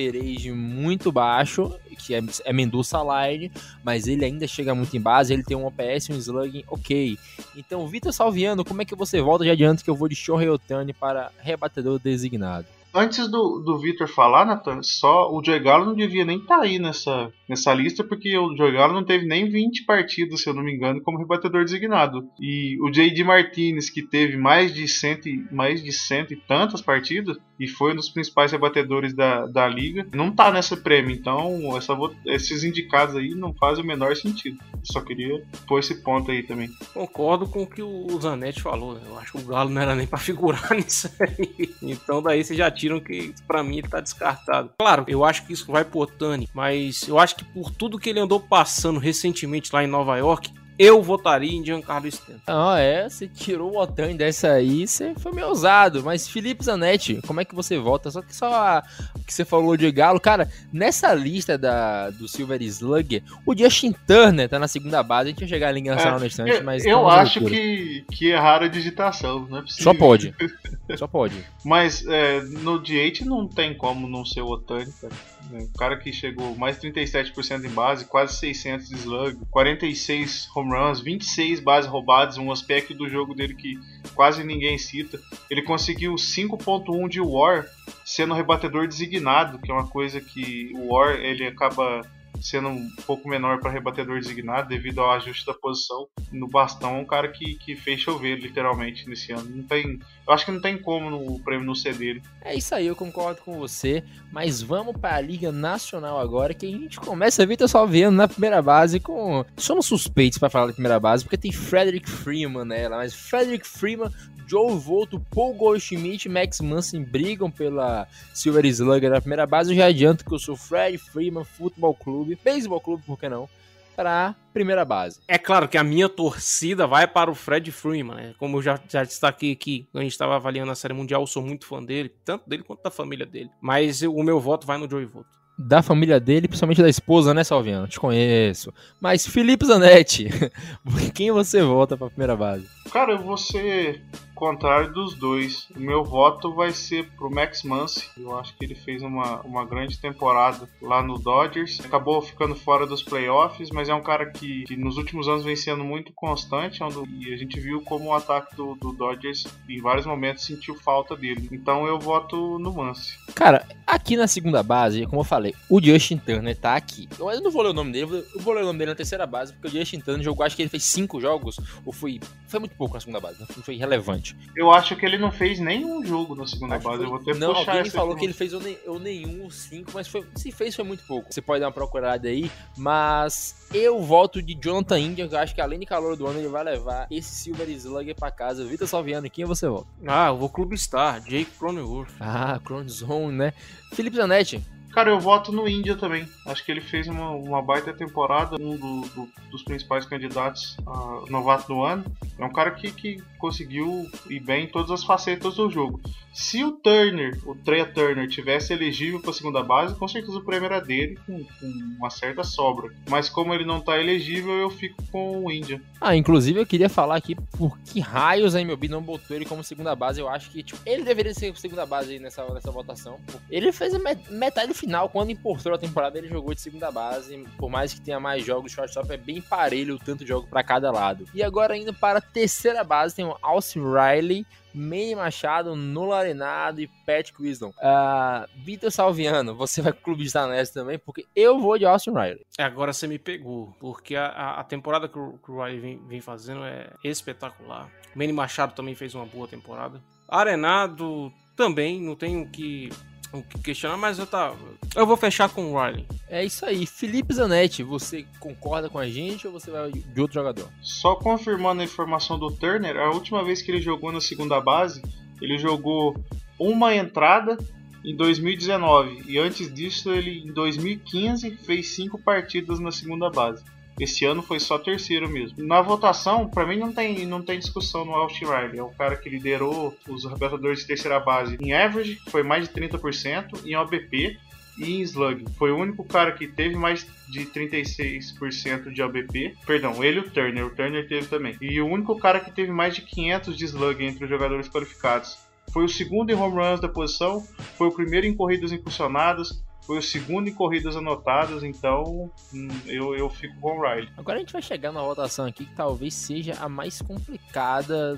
S1: muito baixo, que é, é Mendonça Line, mas ele ainda chega muito em base, ele tem um OPS um slugging ok. Então, Vitor Salviano, como é que você volta? Já adianto que eu vou de Shohei Otani para rebatedor designado.
S3: Antes do, do Victor falar, Nathan, só o Joey Galo não devia nem estar tá aí nessa, nessa lista, porque o Joey Galo não teve nem 20 partidas, se eu não me engano, como rebatedor designado. E o J.D. Martinez, que teve mais de cento mais de cento e tantas partidas, e foi um dos principais rebatedores da, da liga, não tá nessa prêmio. Então, essa, esses indicados aí não fazem o menor sentido. Só queria pôr esse ponto aí também.
S2: Concordo com o que o Zanetti falou. Né? Eu acho que o Galo não era nem para figurar nisso aí. Então, daí vocês já tiram que, para mim, ele tá descartado. Claro, eu acho que isso vai pro Otani, mas eu acho que por tudo que ele andou passando recentemente lá em Nova York, eu votaria em Giancarlo Stanton.
S1: Ah, é? Você tirou o Otani dessa aí, você foi meio ousado. Mas Felipe Zanetti, como é que você vota? Só que só o que você falou de Galo, cara, nessa lista da, do Silver Slugger, o Justin Turner tá na segunda base. A gente vai chegar ali em nacional é, no instante, mas.
S3: Eu acho que, que erraram a digitação, não é possível.
S1: Só pode. Só pode.
S3: Mas é, no D8 não tem como não ser o Otani, cara. É, o cara que chegou mais 37% em base, quase 600 de slug, 46 home runs, 26 bases roubadas, um aspecto do jogo dele que quase ninguém cita. Ele conseguiu 5.1 de WAR sendo rebatedor designado, que é uma coisa que o WAR ele acaba sendo um pouco menor para rebatedor designado devido ao ajuste da posição no bastão, é um cara que, que fez chover literalmente nesse ano. Não tem, eu acho que não tem como o prêmio não ser dele.
S1: É isso aí, eu concordo com você, mas vamos para a Liga Nacional agora, que a gente começa a Vitor Salviano na primeira base com somos suspeitos para falar da primeira base, porque tem Frederick Freeman nela, mas Frederick Freeman Joe Volto, Paul Goldschmidt e Max Manson brigam pela Silver Slugger na primeira base. Eu já adianto que eu sou Fred Freeman Futebol Clube, Baseball Clube, por que não? Para primeira base.
S2: É claro que a minha torcida vai para o Fred Freeman, né? Como eu já, já destaquei aqui, quando a gente estava avaliando a Série Mundial, eu sou muito fã dele, tanto dele quanto da família dele. Mas eu, o meu voto vai no Joey Volto
S1: da família dele, principalmente da esposa, né, Salviano? Te conheço. Mas Felipe Zanetti, quem você vota para a primeira base?
S3: Cara, eu vou ser contrário dos dois. O meu voto vai ser pro Max Muncy. Eu acho que ele fez uma, uma grande temporada lá no Dodgers. Acabou ficando fora dos playoffs, mas é um cara que, que nos últimos anos vem sendo muito constante. É e a gente viu como o ataque do, do Dodgers, em vários momentos, sentiu falta dele. Então eu voto no Muncy.
S1: Cara, aqui na segunda base, como eu falei, o Justin Turner tá aqui. Eu não vou ler o nome dele, eu vou ler o nome dele na terceira base, porque o Justin Turner jogou, acho que ele fez cinco jogos, ou foi. Foi muito pouco na segunda base, não foi relevante.
S3: Eu acho que ele não fez nenhum jogo na segunda acho base. Foi... Eu vou ter
S1: não, alguém falou que ele fez ou, nem, ou nenhum, cinco, mas foi, se fez foi muito pouco. Você pode dar uma procurada aí, mas eu volto de Jonathan India, que eu acho que além de calor do ano, ele vai levar esse Silver Slugger pra casa. Vitor Salviano, quem você volta?
S2: Ah, eu vou Clube Star, Jake Cronenworth.
S1: Ah, Cronzone, né? Felipe Zanetti,
S3: Cara, eu voto no Índia também. Acho que ele fez uma, uma baita temporada, um do, do, dos principais candidatos a novato do ano. É um cara que, que conseguiu ir bem em todas as facetas do jogo. Se o Turner, o Trey Turner, tivesse elegível para a segunda base, com certeza o prêmio era dele, com, com, uma certa sobra. Mas como ele não está elegível, eu fico com o Índia.
S1: Ah, inclusive eu queria falar aqui por que raios a MLB não botou ele como segunda base. Eu acho que tipo, ele deveria ser segunda base nessa, nessa votação. Ele fez metade final, quando importou a temporada, ele jogou de segunda base. Por mais que tenha mais jogos, o shortstop é bem parelho, tanto jogo para cada lado. E agora indo para a terceira base, tem o Alce Riley, Manny Machado, Nulo Arenado e Pat Wisdom. Uh, Vitor Salviano, você vai clubistar nessa também? Porque eu vou de Austin Riley.
S2: É, agora você me pegou, porque a, a temporada que o, que o Riley vem, vem, fazendo é espetacular. Manny Machado também fez uma boa temporada. Arenado também, não tenho que o que questionar, mas eu tá. Eu vou fechar com o Riley.
S1: É isso aí. Felipe Zanetti, você concorda com a gente ou você vai de outro jogador?
S3: Só confirmando a informação do Turner, a última vez que ele jogou na segunda base, ele jogou uma entrada em 2019 e antes disso ele em 2015 fez cinco partidas na segunda base. Esse ano foi só terceiro mesmo. Na votação, para mim não tem, não tem discussão no Riley. É o cara que liderou os arrebatadores de terceira base em average, foi mais de 30%, em OBP e em slug. Foi o único cara que teve mais de 36% de OBP. Perdão, ele e o Turner. O Turner teve também. E o único cara que teve mais de 500 de slug entre os jogadores qualificados. Foi o segundo em home runs da posição, foi o primeiro em corridas impulsionadas, foi o segundo em corridas anotadas, então hum, eu, eu fico com o Riley.
S1: Agora a gente vai chegar na votação aqui que talvez seja a mais complicada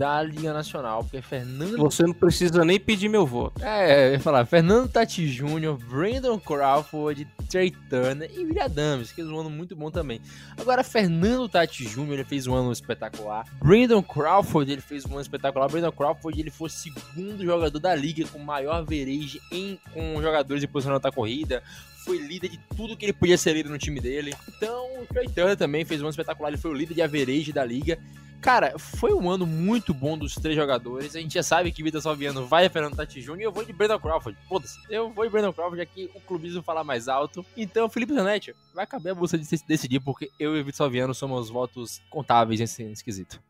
S1: da Liga Nacional, porque Fernando.
S2: Você não precisa nem pedir meu voto.
S1: É, eu ia falar, Fernando Tati Jr., Brandon Crawford, Trey Turner e William Adams, que fez um ano muito bom também. Agora, Fernando Tati Jr., ele fez um ano espetacular. Brandon Crawford, ele fez um ano espetacular. Brandon Crawford, ele foi o segundo jogador da liga com maior verage em, com jogadores em posição da corrida foi líder de tudo que ele podia ser líder no time dele. Então, o Trey Turner também fez um ano espetacular, ele foi o líder de average da liga. Cara, foi um ano muito bom dos três jogadores. A gente já sabe que Vitor Salviano vai a Fernando Tati Jr. e eu vou de Brandon Crawford. Foda-se, eu vou de Brandon Crawford aqui, o clubismo falar mais alto. Então, Felipe Zanetti, vai caber a você de decidir, porque eu e Vitor Salviano somos votos contáveis nesse esquisito.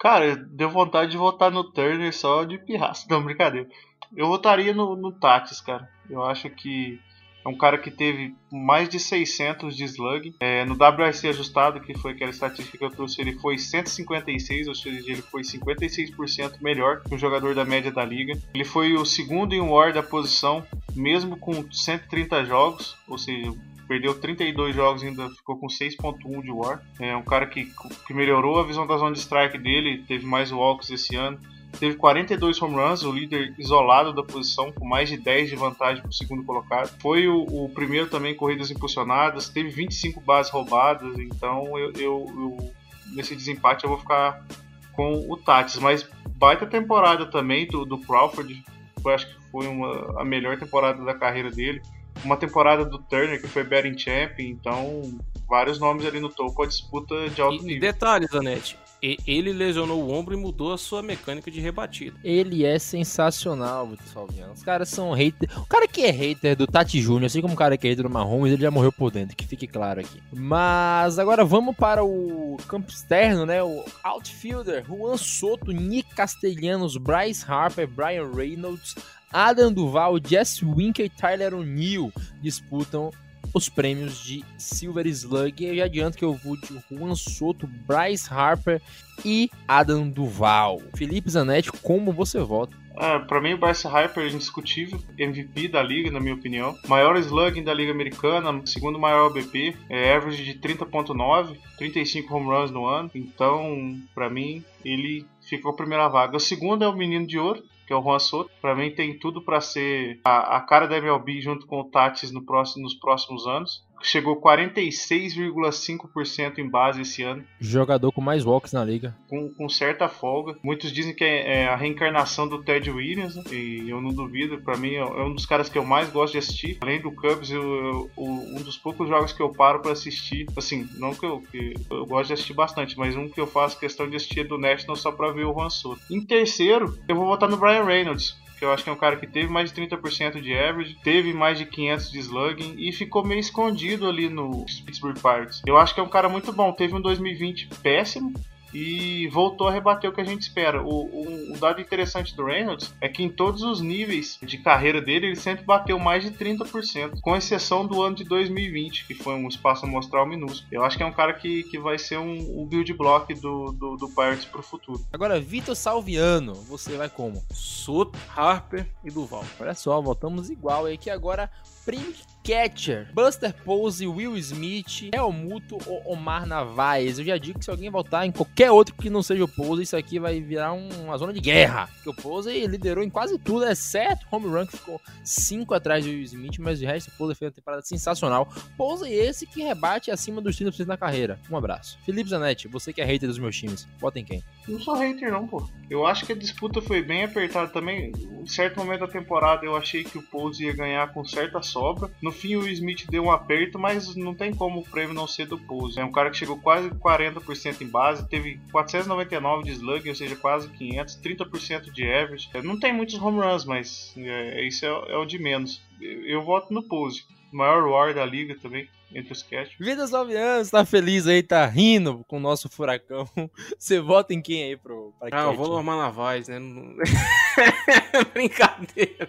S3: Cara, deu vontade de votar no Turner só de pirraça. Não, brincadeira. Eu votaria no, no Tatis, cara. Eu acho que é um cara que teve mais de 600 de slug. É, no WRC ajustado, que foi aquela estatística que eu trouxe, ele foi 156, ou seja, ele foi 56% melhor que o jogador da média da liga. Ele foi o segundo em WAR da posição, mesmo com 130 jogos, ou seja, perdeu 32 jogos ainda ficou com 6.1 de WAR. É um cara que, que melhorou a visão da zona de strike dele, teve mais walks esse ano teve 42 home runs, o líder isolado da posição, com mais de 10 de vantagem para o segundo colocado. Foi o, o, primeiro também corridas impulsionadas, teve 25 bases roubadas, então eu, eu, eu, nesse desempate eu vou ficar com o Tatis. Mas baita temporada também do, do Crawford, eu acho que foi uma, a melhor temporada da carreira dele. Uma temporada do Turner, que foi batting champ, então vários nomes ali no topo, a disputa de alto
S2: e,
S3: nível.
S2: E detalhes, Anete, ele lesionou o ombro e mudou a sua mecânica de rebatida.
S1: Ele é sensacional, Vitor Salviano. Os caras são hater. O cara que é hater do Tati Júnior, assim como o cara que é hater do Mahomes, ele já morreu por dentro, que fique claro aqui. Mas agora vamos para o campo externo, né? O outfielder, Juan Soto, Nick Castellanos, Bryce Harper, Brian Reynolds, Adam Duval, Jess Winker e Tyler O'Neill disputam os prêmios de Silver Slug. Eu já adianto que eu vou de Juan Soto, Bryce Harper e Adam Duval. Felipe Zanetti, como você vota?
S3: É, pra mim o Bryce Harper é indiscutível, MVP da liga, na minha opinião. Maior slugging da liga americana, segundo maior OBP, é average de 30.9, 35 home runs no ano. Então, pra mim, ele ficou a primeira vaga. O segundo é o Menino de Ouro, que é o Juan Soto. Para mim tem tudo para ser a, a, cara da MLB junto com o Tatis no próximo, nos próximos anos chegou 46,5% em base esse ano.
S1: Jogador com mais walks na liga.
S3: Com, com certa folga. Muitos dizem que é, é a reencarnação do Ted Williams, né? e eu não duvido. Para mim é um dos caras que eu mais gosto de assistir. Além do Cubs, eu, eu, um dos poucos jogos que eu paro para assistir. Assim, não que eu, que eu gosto de assistir bastante, mas um que eu faço questão de assistir é do National só para ver o Juan Soto. Em terceiro, eu vou votar no Brian Reynolds que eu acho que é um cara que teve mais de 30% de average, teve mais de 500 de slugging e ficou meio escondido ali no Pittsburgh Pirates. Eu acho que é um cara muito bom. Teve um 2020 péssimo, e voltou a rebater o que a gente espera. O, o, o, dado interessante do Reynolds é que em todos os níveis de carreira dele, ele sempre bateu mais de 30%, com exceção do ano de 2020, que foi um espaço amostral minúsculo. Eu acho que é um cara que, que vai ser um, um build block do, do, do Pirates pro futuro.
S1: Agora, Vitor Salviano, você vai como?
S2: Soto, Harper e Duval.
S1: Olha só, voltamos igual aí que agora prêmio catcher. Buster Pose, Will Smith, Helmuto ou Omar Narvaez. Eu já digo que se alguém voltar em qualquer outro que não seja o Pose, isso aqui vai virar um, uma zona de guerra. Porque o Pose liderou em quase tudo, exceto home run que ficou 5 atrás do Will Smith, mas de resto o Pose fez uma temporada sensacional. Pose esse que rebate acima dos 30% na carreira. Um abraço. Felipe Zanetti, você que é hater dos meus times, vota em quem?
S3: Não sou hater não, pô. Eu acho que a disputa foi bem apertada também. Em certo momento da temporada eu achei que o Pose ia ganhar com certa sobra. No fim o Smith deu um aperto, mas não tem como o prêmio não ser do Pose. É um cara que chegou quase 40% em base, teve 499 de slug, ou seja, quase 500, 30% de average. Não tem muitos home runs, mas é, isso é, é o de menos. Eu voto no Pose. Maior war da liga também entre os cast.
S1: Vidas 9 anos, tá feliz aí, tá rindo com o nosso furacão. Você vota em quem aí pro
S2: pra Ah, eu vou no Armar Navaz, né? Brincadeira.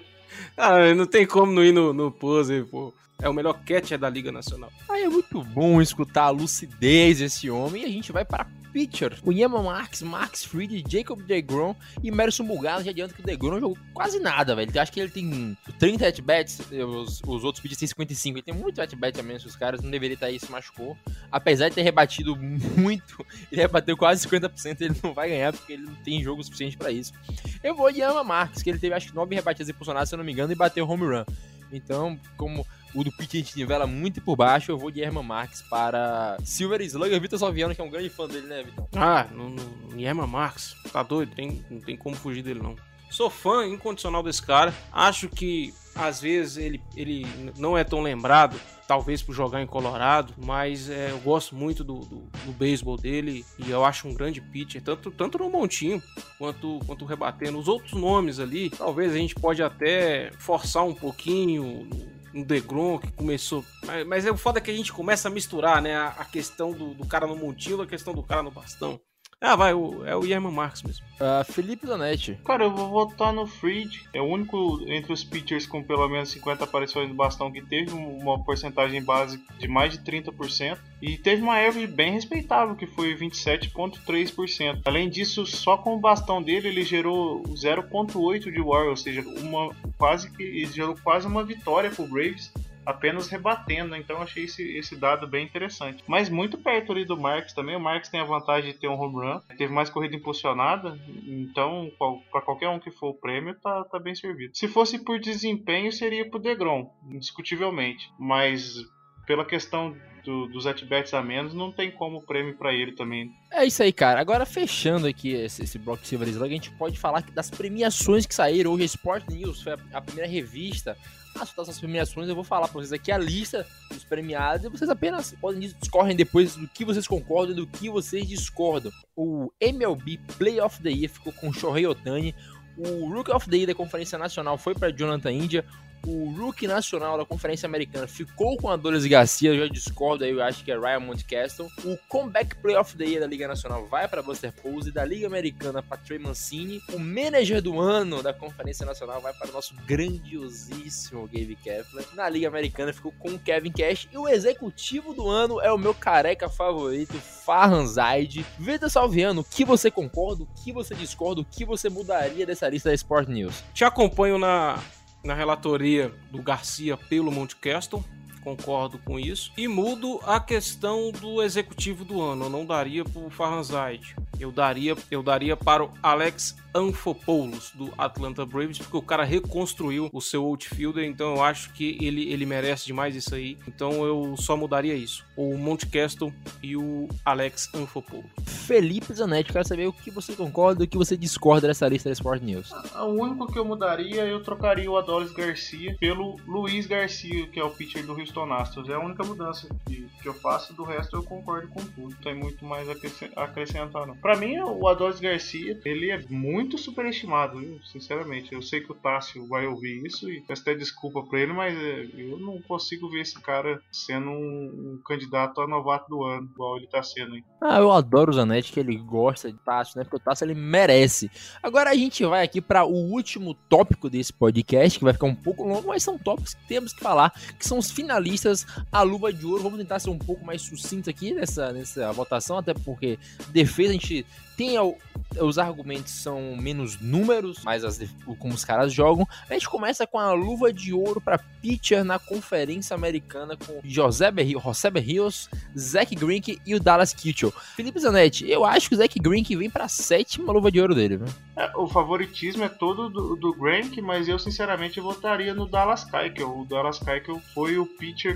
S2: Ah, não tem como não ir no, no pose, pô. É o melhor catcher da Liga Nacional.
S1: Aí é muito bom escutar a lucidez desse homem e a gente vai para pitcher. O Yama Marks, Max Fried, Jacob DeGrom e Merson Bulgaro. Já adianta que o DeGrom jogou quase nada, velho. Acho que ele tem 30 at-bats, os, os outros têm 55. Ele tem muito at-bat a menos que os caras, não deveria estar aí, se machucou. Apesar de ter rebatido muito, ele rebateu quase 50%, ele não vai ganhar porque ele não tem jogo suficiente para isso. Eu vou de Yama que ele teve acho que 9 rebatidas impulsionadas, se eu não me engano, e bateu home run. Então, como o do Pitt a gente nivela muito por baixo, eu vou de Herman Marques para Silver Slugger, Vitor Salviano, que é um grande fã dele, né, Vitor?
S2: Ah, no, no, Herman Marques, tá doido, tem, não tem como fugir dele não. Sou fã incondicional desse cara, acho que às vezes ele, ele não é tão lembrado, talvez por jogar em Colorado, mas é, eu gosto muito do, do, do beisebol dele e eu acho um grande pitcher, tanto, tanto no montinho quanto, quanto rebatendo. Os outros nomes ali, talvez a gente pode até forçar um pouquinho no Degrom, que começou. Mas, mas é o foda que a gente começa a misturar, né? A, a questão do, do, cara no montinho a questão do cara no bastão. Ah, vai, o, é o Yerman Marques mesmo.
S1: Uh, Felipe Zanetti.
S3: Cara, eu vou votar no Freed. É o único entre os pitchers com pelo menos 50 aparições no bastão que teve uma porcentagem base de mais de 30%. E teve uma average bem respeitável, que foi 27,3%. Além disso, só com o bastão dele ele gerou 0,8 de war, ou seja, uma, quase que gerou quase uma vitória pro Braves apenas rebatendo. Então achei esse, esse dado bem interessante. Mas muito perto ali do Marques também. O Marques tem a vantagem de ter um home run. Teve mais corrida impulsionada. Então, para qualquer um que for o prêmio, tá, tá bem servido. Se fosse por desempenho, seria pro Degrom, indiscutivelmente. Mas pela questão do, dos at-bats a menos, não tem como prêmio para ele também.
S1: É isso aí, cara. Agora, fechando aqui esse, esse bloco de Silver Slug, a gente pode falar das premiações que saíram. Hoje, a Sport News foi a, a primeira revista assustar essas premiações, eu vou falar pra vocês aqui a lista dos premiados e vocês apenas podem discorrem depois do que vocês concordam e do que vocês discordam. O MLB Play of the Year ficou com Shohei Otani, o Rookie of the Year da Conferência Nacional foi para Jonathan India, o rookie nacional da Conferência Americana ficou com a Doris Garcia, eu já discordo aí, eu acho que é Ryan Mountcastle. O Comeback Playoff Day da Liga Nacional vai para Buster Posey, da Liga Americana para Trey Mancini. O Manager do Ano da Conferência Nacional vai para o nosso grandiosíssimo Gabe Kepler. Na Liga Americana ficou com o Kevin Cash. E o Executivo do Ano é o meu careca favorito, Farhan Zaid. Vitor Salviano, o que você concorda, o que você discorda, o que você mudaria dessa lista da Sport News?
S2: Te acompanho na na relatoria do Garcia pelo Monte Castle, concordo com isso. E mudo a questão do executivo do ano. Eu não daria para o Farhanzide. Eu daria, eu daria para o Alex Anfopoulos, do Atlanta Braves, porque o cara reconstruiu o seu outfielder, então eu acho que ele, ele merece demais isso aí. Então eu só mudaria isso. O Monte Castle e o Alex Anfopoulos.
S1: Felipe Zanetti, quero saber o que você concorda e o que você discorda dessa lista da Sport News.
S3: O único que eu mudaria, eu trocaria o Adolis Garcia pelo Luiz Garcia, que é o pitcher do Houston Astros. É a única mudança que, que eu faço, do resto eu concordo com tudo. Tem muito mais a acrescentar, não. Pra mim, o Adolis Garcia, ele é muito superestimado, viu? sinceramente. Eu sei que o Tássio vai ouvir isso e peço até desculpa pra ele, mas é, eu não consigo ver esse cara sendo um, um candidato a novato do ano, igual ele tá sendo aí.
S1: Ah, eu adoro o Zanetti, que ele gosta de Tássio, né? Porque o Tássio ele merece. Agora a gente vai aqui para o último tópico desse podcast, que vai ficar um pouco longo, mas são tópicos que temos que falar, que são os finalistas à luva de ouro. Vamos tentar ser um pouco mais sucinto aqui nessa, nessa votação, até porque defesa a gente tem os argumentos são menos números, mas as, como os caras jogam. A gente começa com a luva de ouro para pitcher na Conferência Americana com José Berrios, José Berrios, Zach Greinke e o Dallas Kitchell. Felipe Zanetti, eu acho que o Zach Greinke vem para a sétima luva de ouro dele, né?
S3: É, o favoritismo é todo do, do mas eu sinceramente votaria no Dallas Keuchel. O Dallas Keuchel foi o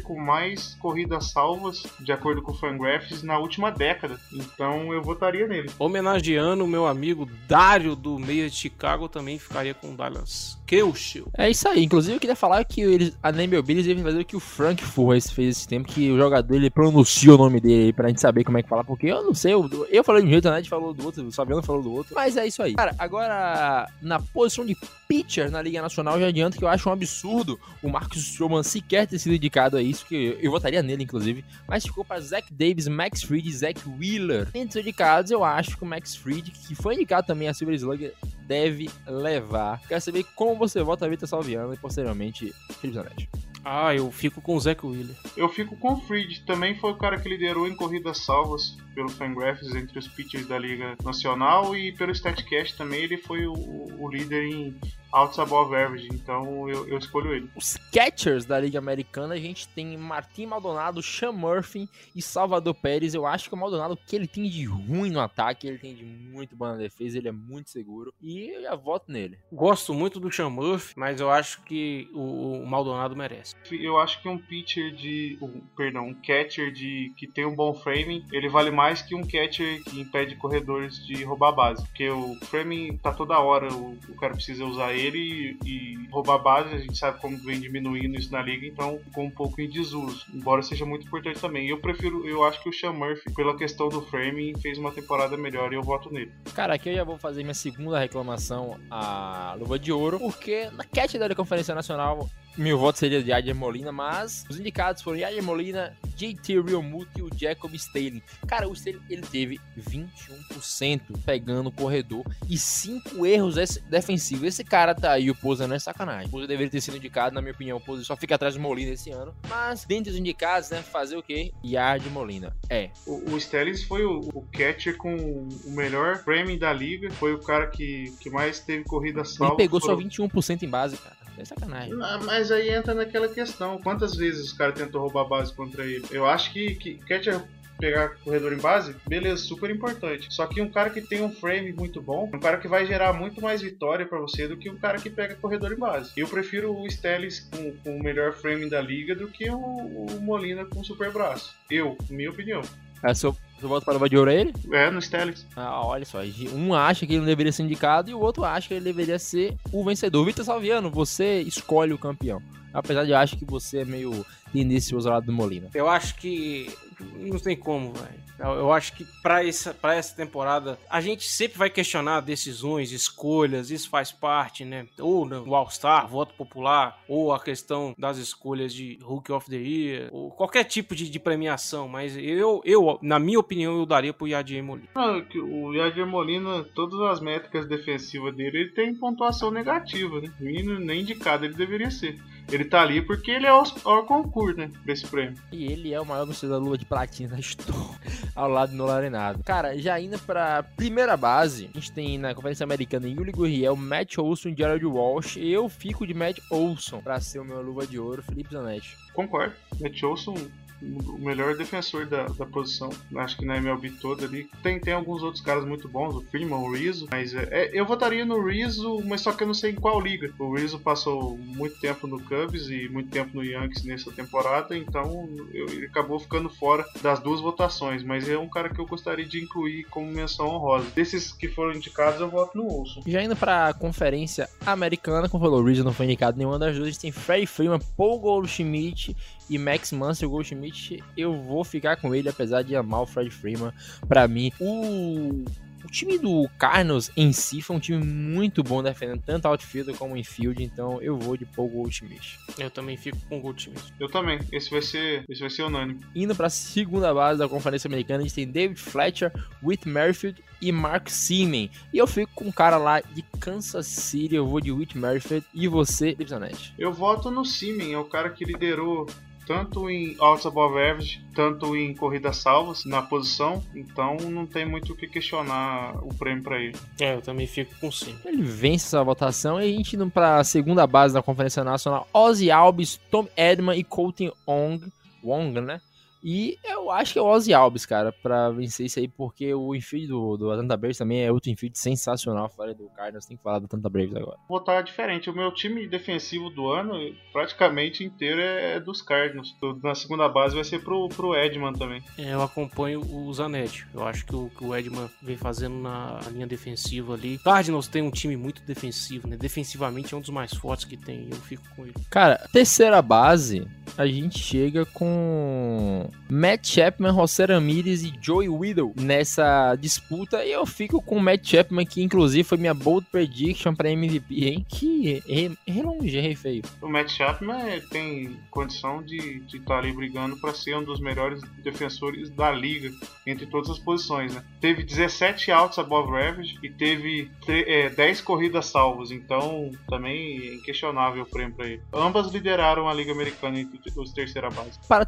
S3: com mais corridas salvas, de acordo com o Fangraphs, na última década. Então eu votaria nele.
S2: Homenageando o meu amigo Dário do meio de Chicago, também ficaria com o Dallas Keuchel.
S1: É isso aí. Inclusive eu queria falar que eles, a Name Bills deve fazer o que o Frank Forrest fez esse tempo, que o jogador ele pronuncia o nome dele aí pra gente saber como é que fala, porque eu não sei, eu, eu falei de um jeito, a Ned falou do outro, o Sabiano falou do outro, mas é isso aí. Cara, Agora, na posição de pitcher na Liga Nacional, já adianto que eu acho um absurdo o Marcos Stroman sequer ter sido indicado a isso, que eu votaria nele, inclusive, mas ficou para Zach Davis, Max Fried e Zach Wheeler. Entre os indicados, eu acho que o Max Fried, que foi indicado também a Silver Slugger, deve levar. Quero saber como você vota Vitor Salviano e posteriormente Felipe Zanetti.
S2: Ah, eu fico com o Zach Wheeler.
S3: Eu fico com o Fried, também foi o cara que liderou em corridas salvas pelo Fangraphs entre os pitchers da Liga Nacional e pelo StatCast também ele foi o, o líder em outs above average, então eu, eu, escolho ele.
S1: Os catchers da Liga Americana, a gente tem Martim Maldonado, Sean Murphy e Salvador Pérez. Eu acho que o Maldonado, o que ele tem de ruim no ataque, ele tem de muito bom na defesa, ele é muito seguro e eu já voto nele.
S2: Gosto muito do Sean Murphy, mas eu acho que o, o Maldonado merece.
S3: Eu acho que um pitcher de, um, perdão, um catcher de que tem um bom framing, ele vale mais mais que um catcher que impede corredores de roubar a base. Porque o framing tá toda hora, o, o cara precisa usar ele e, e, roubar base, a gente sabe como vem diminuindo isso na liga, então ficou um pouco em desuso. Embora seja muito importante também. Eu prefiro, eu acho que o Sean Murphy, pela questão do framing, fez uma temporada melhor e eu voto nele.
S1: Cara, aqui eu já vou fazer minha segunda reclamação à Luva de Ouro, porque na catch da Conferência Nacional meu voto seria de Yadier Molina, mas os indicados foram Yadier Molina, JT Realmuto e o Jacob Stalin. Cara, o Stalin ele teve 21% pegando o corredor e 5 erros defensivos. Esse cara tá aí, o Pousa não é sacanagem. O Pousa deveria ter sido indicado, na minha opinião. O Pousa só fica atrás do Molina esse ano. Mas, dentre os indicados, né, fazer o quê? Yadier Molina. É.
S3: O, o foi o, o, catcher com o melhor framing da liga. Foi o cara que, que mais teve corrida salva.
S1: Ele pegou foram... só 21% em base, cara. É sacanagem.
S3: Ah, mas aí entra naquela questão. Quantas vezes os caras tentou roubar a base contra ele? Eu acho que, que catcher pegar corredor em base, beleza, super importante. Só que um cara que tem um frame muito bom, um cara que vai gerar muito mais vitória para você do que um cara que pega corredor em base. Eu prefiro o Stellis com, com o melhor frame da liga do que o, o Molina com super braço. Eu, minha opinião.
S1: É seu, seu voto para o de ouro é ele?
S3: É, no Stellix.
S1: Ah, olha só. Um acha que ele não deveria ser indicado e o outro acha que ele deveria ser o vencedor. Vitor Salviano, você escolhe o campeão. Apesar de eu acho que você é meio tendencioso ao lado do Molina.
S2: Eu acho que não tem como, velho. Eu acho que para essa, pra essa temporada a gente sempre vai questionar decisões, escolhas, isso faz parte, né? Ou no All-Star, voto popular, ou a questão das escolhas de Rookie of the Year, ou qualquer tipo de, de premiação, mas eu, eu, na minha opinião, eu daria pro Yadier Molina.
S3: O Yadier Molina, todas as métricas defensivas dele, ele tem pontuação negativa, né? Nem indicado ele deveria ser. Ele tá ali porque ele é o, o concurso, né? Desse prêmio.
S1: E ele é o maior vencedor da Lua de Platina da história, ao lado do Nolarenado. Cara, já indo pra primeira base, a gente tem na Conferência Americana Yuli Gurriel, Matt Olson e Jared Walsh. Eu fico de Matt Olson pra ser o meu luva de ouro, Felipe Zanetti.
S3: Concordo. Matt Olson o melhor defensor da, da posição, acho que na MLB toda ali. Tem, tem alguns outros caras muito bons, o Freeman, o Rizzo, mas é, é, eu votaria no Rizzo, mas só que eu não sei em qual liga. O Rizzo passou muito tempo no Cubs e muito tempo no Yankees nessa temporada, então eu, ele acabou ficando fora das duas votações, mas é um cara que eu gostaria de incluir como menção honrosa. Desses que foram indicados, eu voto no Olson.
S1: Já indo para a conferência americana, como falou, o Rizzo não foi indicado nenhuma das duas, tem Freddie Freeman, Paul Goldschmidt e Max Muncy, o Goldschmidt, eu vou ficar com ele, apesar de amar o Fred Freeman. Para mim, o o time do Carlos em si foi um time muito bom defendendo tanto outfield como infield, então eu vou de Paul Goldschmidt.
S2: Eu também fico com o Goldschmidt.
S3: Eu também. Esse vai ser, esse vai ser unânime.
S1: Indo para a segunda base da Conferência Americana, a gente tem David Fletcher, Whit Merrifield e Mark Seaman. E eu fico com um cara lá de Kansas City, eu vou de Whit Merrifield. E você, David
S3: Eu voto no Seaman, é o cara que liderou tanto em outs above average, tanto em corridas salvas na posição, então não tem muito o que questionar o prêmio para ele.
S2: É, eu também fico com sim.
S1: Ele vence essa votação e a gente indo para a segunda base da Conferência Nacional, Ozzy Alves, Tom Edman e Colton Wong, Wong, né? E eu acho que é o Ozzy Alves, cara, pra vencer isso aí, porque o infield do, do Atlanta Braves também é outro infield sensacional. Falei do Cardinals, tem que falar do Atlanta Braves agora.
S3: Vou estar diferente. O meu time defensivo do ano, praticamente inteiro, é dos Cardinals. Na segunda base vai ser pro, pro Edman também.
S2: É, eu acompanho o Zanetti. Eu acho que o que o Edman vem fazendo na linha defensiva ali. Cardinals tem um time muito defensivo, né? Defensivamente é um dos mais fortes que tem. Eu fico com ele.
S1: Cara, terceira base, a gente chega com Matt Chapman, José Ramirez e Joey Widow nessa disputa. E eu fico com o Matt Chapman, que inclusive foi minha bold prediction para MVP, hein? Que relongei feio.
S3: O Matt Chapman tem condição de estar tá ali brigando para ser um dos melhores defensores da liga entre todas as posições, né? Teve 17 outs above average e teve é, 10 corridas salvas, então também é inquestionável o prêmio para ele. Ambas lideraram a Liga Americana entre os terceira base.
S1: Para a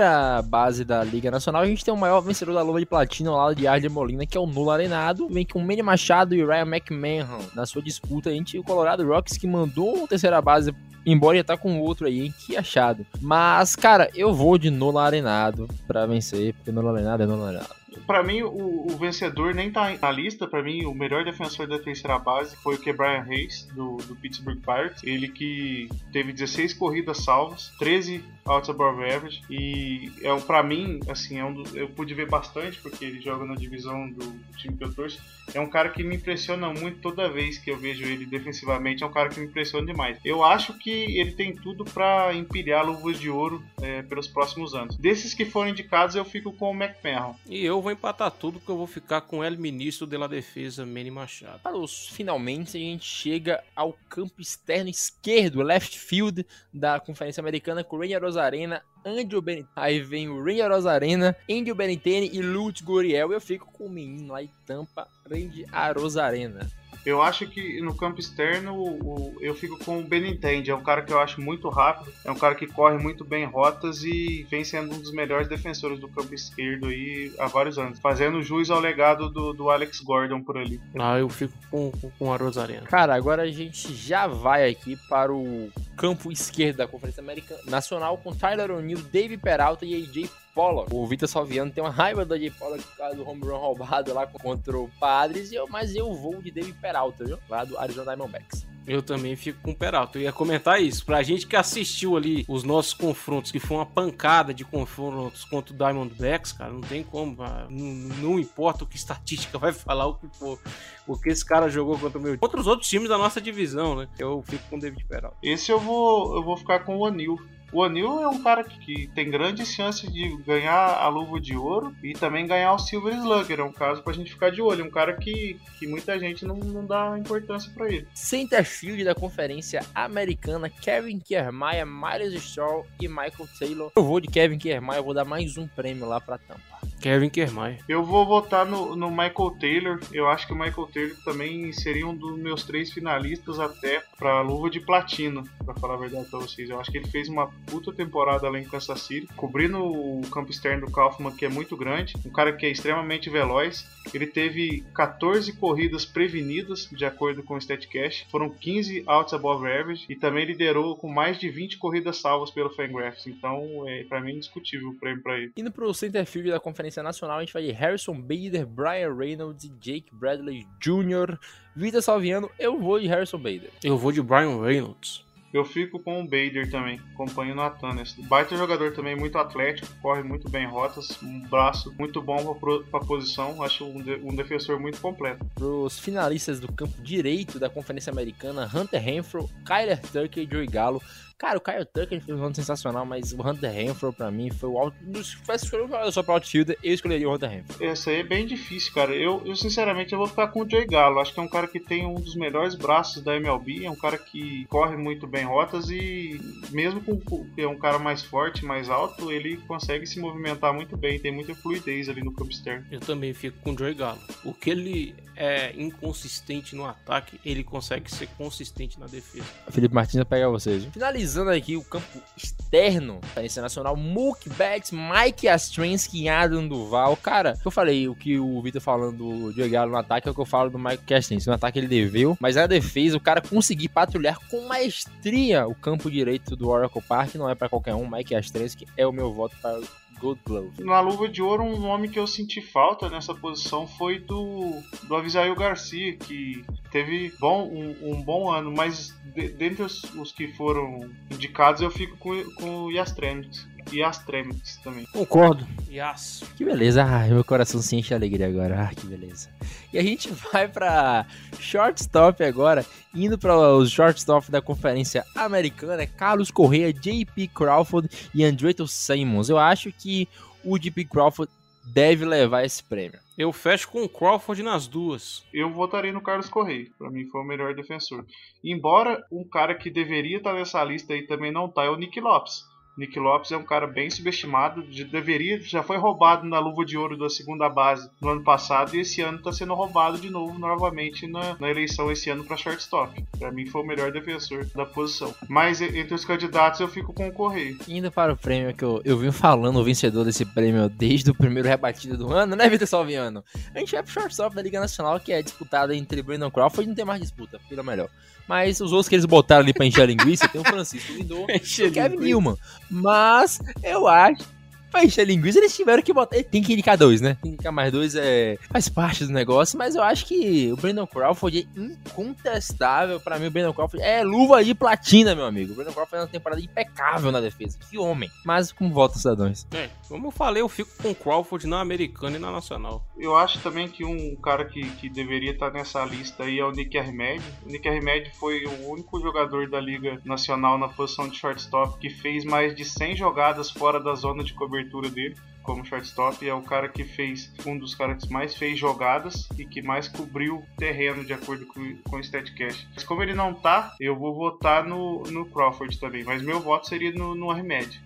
S1: terceira base da Liga Nacional, a gente tem o maior vencedor da luva de platina ao lado de Arden Molina, que é o Nulo Arenado. Vem com o Manny Machado e Ryan McMahon na sua disputa entre o Colorado Rocks, que mandou a terceira base embora já tá com outro aí, hein? Que achado. Mas, cara, eu vou de Nola Arenado pra vencer, porque Nola Arenado é Nola Arenado
S3: para mim, o, o, vencedor nem tá na lista. Para mim, o melhor defensor da terceira base foi o que Brian Hayes, do, do Pittsburgh Pirates. Ele que teve 16 corridas salvas, 13 outs above average. E é para mim, assim, é um do, eu pude ver bastante, porque ele joga na divisão do, time que eu torço. É um cara que me impressiona muito toda vez que eu vejo ele defensivamente. É um cara que me impressiona demais. Eu acho que ele tem tudo para empilhar luvas de ouro é, pelos próximos anos. Desses que foram indicados, eu fico com o McMahon.
S2: E eu vou empatar tudo que eu vou ficar com el ministro da defesa, Manny Machado.
S1: Para os finalmente, a gente chega ao campo externo esquerdo, left field da Conferência Americana com o Ranger Rosarena, Andrew Benitene. Aí vem o Ranger Rosarena, Andrew Benitene e Lutz Goriel. Eu fico com o menino lá em Tampa, Randy Arosarena.
S3: Eu acho que no campo externo o, eu fico com o Benintendi. É um cara que eu acho muito rápido, é um cara que corre muito bem rotas e vem sendo um dos melhores defensores do campo esquerdo aí há vários anos, fazendo jus ao legado do, do Alex Gordon por ali.
S2: Ah, eu fico com, com, com a Rosarena.
S1: Cara, agora a gente já vai aqui para o campo esquerdo da Conferência Americana Nacional com Tyler O'Neill, Dave Peralta e AJ Pollock. O Vitor Salviano tem uma raiva do AJ Pollock por causa do home run roubado lá contra o Padres, mas eu vou de Dave Peralta, viu? Lá do Arizona Diamondbacks.
S2: Eu também fico com o Peralta. Eu ia comentar isso. Pra gente que assistiu ali os nossos confrontos, que foi uma pancada de confrontos contra o Diamondbacks, cara, não tem como. Não, não importa o que estatística vai falar, o que for. O que esse cara jogou contra o meu. Contra os outros times da nossa divisão, né? Eu fico com o David Peralta.
S3: Esse eu vou, eu vou ficar com o Anil. O Anil é um cara que, que, tem grandes chances de ganhar a luva de ouro e também ganhar o Silver Slugger. É um caso pra gente ficar de olho. É um cara que, que muita gente não, não dá importância para ele.
S1: Centerfield da Conferência Americana, Kevin Kiermaier, Miles Straw e Michael Taylor. Eu vou de Kevin Kiermaier, eu vou dar mais um prêmio lá pra Tampa.
S2: Kevin Kiermaier.
S3: Eu vou votar no, no Michael Taylor. Eu acho que o Michael Taylor também seria um dos meus três finalistas até pra luva de platina, pra falar a verdade pra vocês. Eu acho que ele fez uma puta temporada lá em Kansas City, cobrindo o campo externo do Kaufman, que é muito grande. Um cara que é extremamente veloz. Ele teve 14 corridas prevenidas, de acordo com o StatCast. Foram 15 outs above average e também liderou com mais de 20 corridas salvas pelo Fangraphs. Então, é para mim indiscutível o prêmio para ele.
S1: Indo pro centerfield da Conferência Nacional, a gente vai de Harrison Bader, Brian Reynolds e Jake Bradley Jr. Vida Salviano, eu vou de Harrison Bader.
S2: Eu vou de Brian Reynolds.
S3: Eu fico com o Bader também, acompanho o Nathan. Baita jogador também, muito atlético, corre muito bem rotas, um braço muito bom para a posição. Acho um, de, um defensor muito completo.
S1: Para os finalistas do campo direito da Conferência Americana, Hunter Renfro, Kyler Tucker e Joey Gallo Cara, o Kyle Tucker fez um ano sensacional, mas o Hunter Renfro, pra mim, foi o alto. Se tivesse escolher um jogador só pra outfielder, eu escolheria o Hunter Renfro.
S3: Essa aí é bem difícil, cara. Eu, eu, sinceramente, eu vou ficar com o Joey Gallo. Acho que é um cara que tem um dos melhores braços da MLB. É um cara que corre muito bem rotas e, mesmo com que é um cara mais forte, mais alto, ele consegue se movimentar muito bem. Tem muita fluidez ali no campo externo.
S2: Eu também fico com o Joey Gallo. O que ele é inconsistente no ataque, ele consegue ser consistente na defesa.
S1: Felipe Martins vai pegar vocês. Finalizando aqui o campo externo da Nacional, Mookie Betts, Mike Astransky e Adam Duval. Cara, eu falei o que o Vitor falando do Diego no ataque é o que eu falo do Mike Astransky. No ataque ele deveu, mas na defesa o cara conseguir patrulhar com maestria o campo direito do Oracle Park não é para qualquer um. Mike Astransky é o meu voto para Gold Glove.
S3: Na luva de ouro, um nome que eu senti falta nessa posição foi do, do Avisail Garcia, que teve bom, um, um bom ano, mas de, dentre os, os, que foram indicados, eu fico com, com o Yastrems. E as Tremens também.
S2: Concordo. Yas.
S1: Que beleza. Ai, meu coração se enche de alegria agora. Ah, que beleza. E a gente vai pra shortstop agora, indo para os shortstop da Conferência Americana, Carlos Correa, JP Crawford e Andreto Simmons. Eu acho que o JP Crawford deve levar esse prêmio.
S2: Eu fecho com o Crawford nas duas.
S3: Eu votarei no Carlos Correia. Pra mim foi o melhor defensor. Embora um cara que deveria estar nessa lista aí também não tá, é o Nick Lopes. Nick Lopes é um cara bem subestimado, de- deveria, já foi roubado na luva de ouro da segunda base no ano passado e esse ano está sendo roubado de novo novamente na, na eleição esse ano para shortstop. Para mim foi o melhor defensor da posição. Mas entre os candidatos eu fico com o Correia.
S1: Indo para o prêmio que eu, eu vim falando, o vencedor desse prêmio desde o primeiro rebatido do ano, né, Vitor Salviano? A gente vai pro shortstop da Liga Nacional, que é disputada entre Brandon Crawford e não tem mais disputa, pelo melhor. Mas os outros que eles botaram ali pra encher a linguiça, tem o Francisco Lindor e o Kevin Newman. Mas eu acho. Pra encher a linguiça, eles tiveram que botar. Tem que indicar dois, né? Tem que indicar mais dois, é. Faz parte do negócio, mas eu acho que o Brandon Crawford é incontestável. Pra mim, o Brandon Crawford é luva de platina, meu amigo. O Brandon Crawford é uma temporada impecável na defesa. Que homem. Mas como volta, cidadãos?
S2: É, como eu falei, eu fico com o Crawford na americana e na nacional.
S3: Eu acho também que um cara que, que deveria estar nessa lista aí é o Nick Armed. O Nick Armed foi o único jogador da Liga Nacional na posição de shortstop que fez mais de 100 jogadas fora da zona de cobertura dele como shortstop é o cara que fez um dos caras que mais fez jogadas e que mais cobriu terreno de acordo com, com o StatCast. Mas como ele não tá, eu vou votar no, no Crawford também, mas meu voto seria no, no Armed.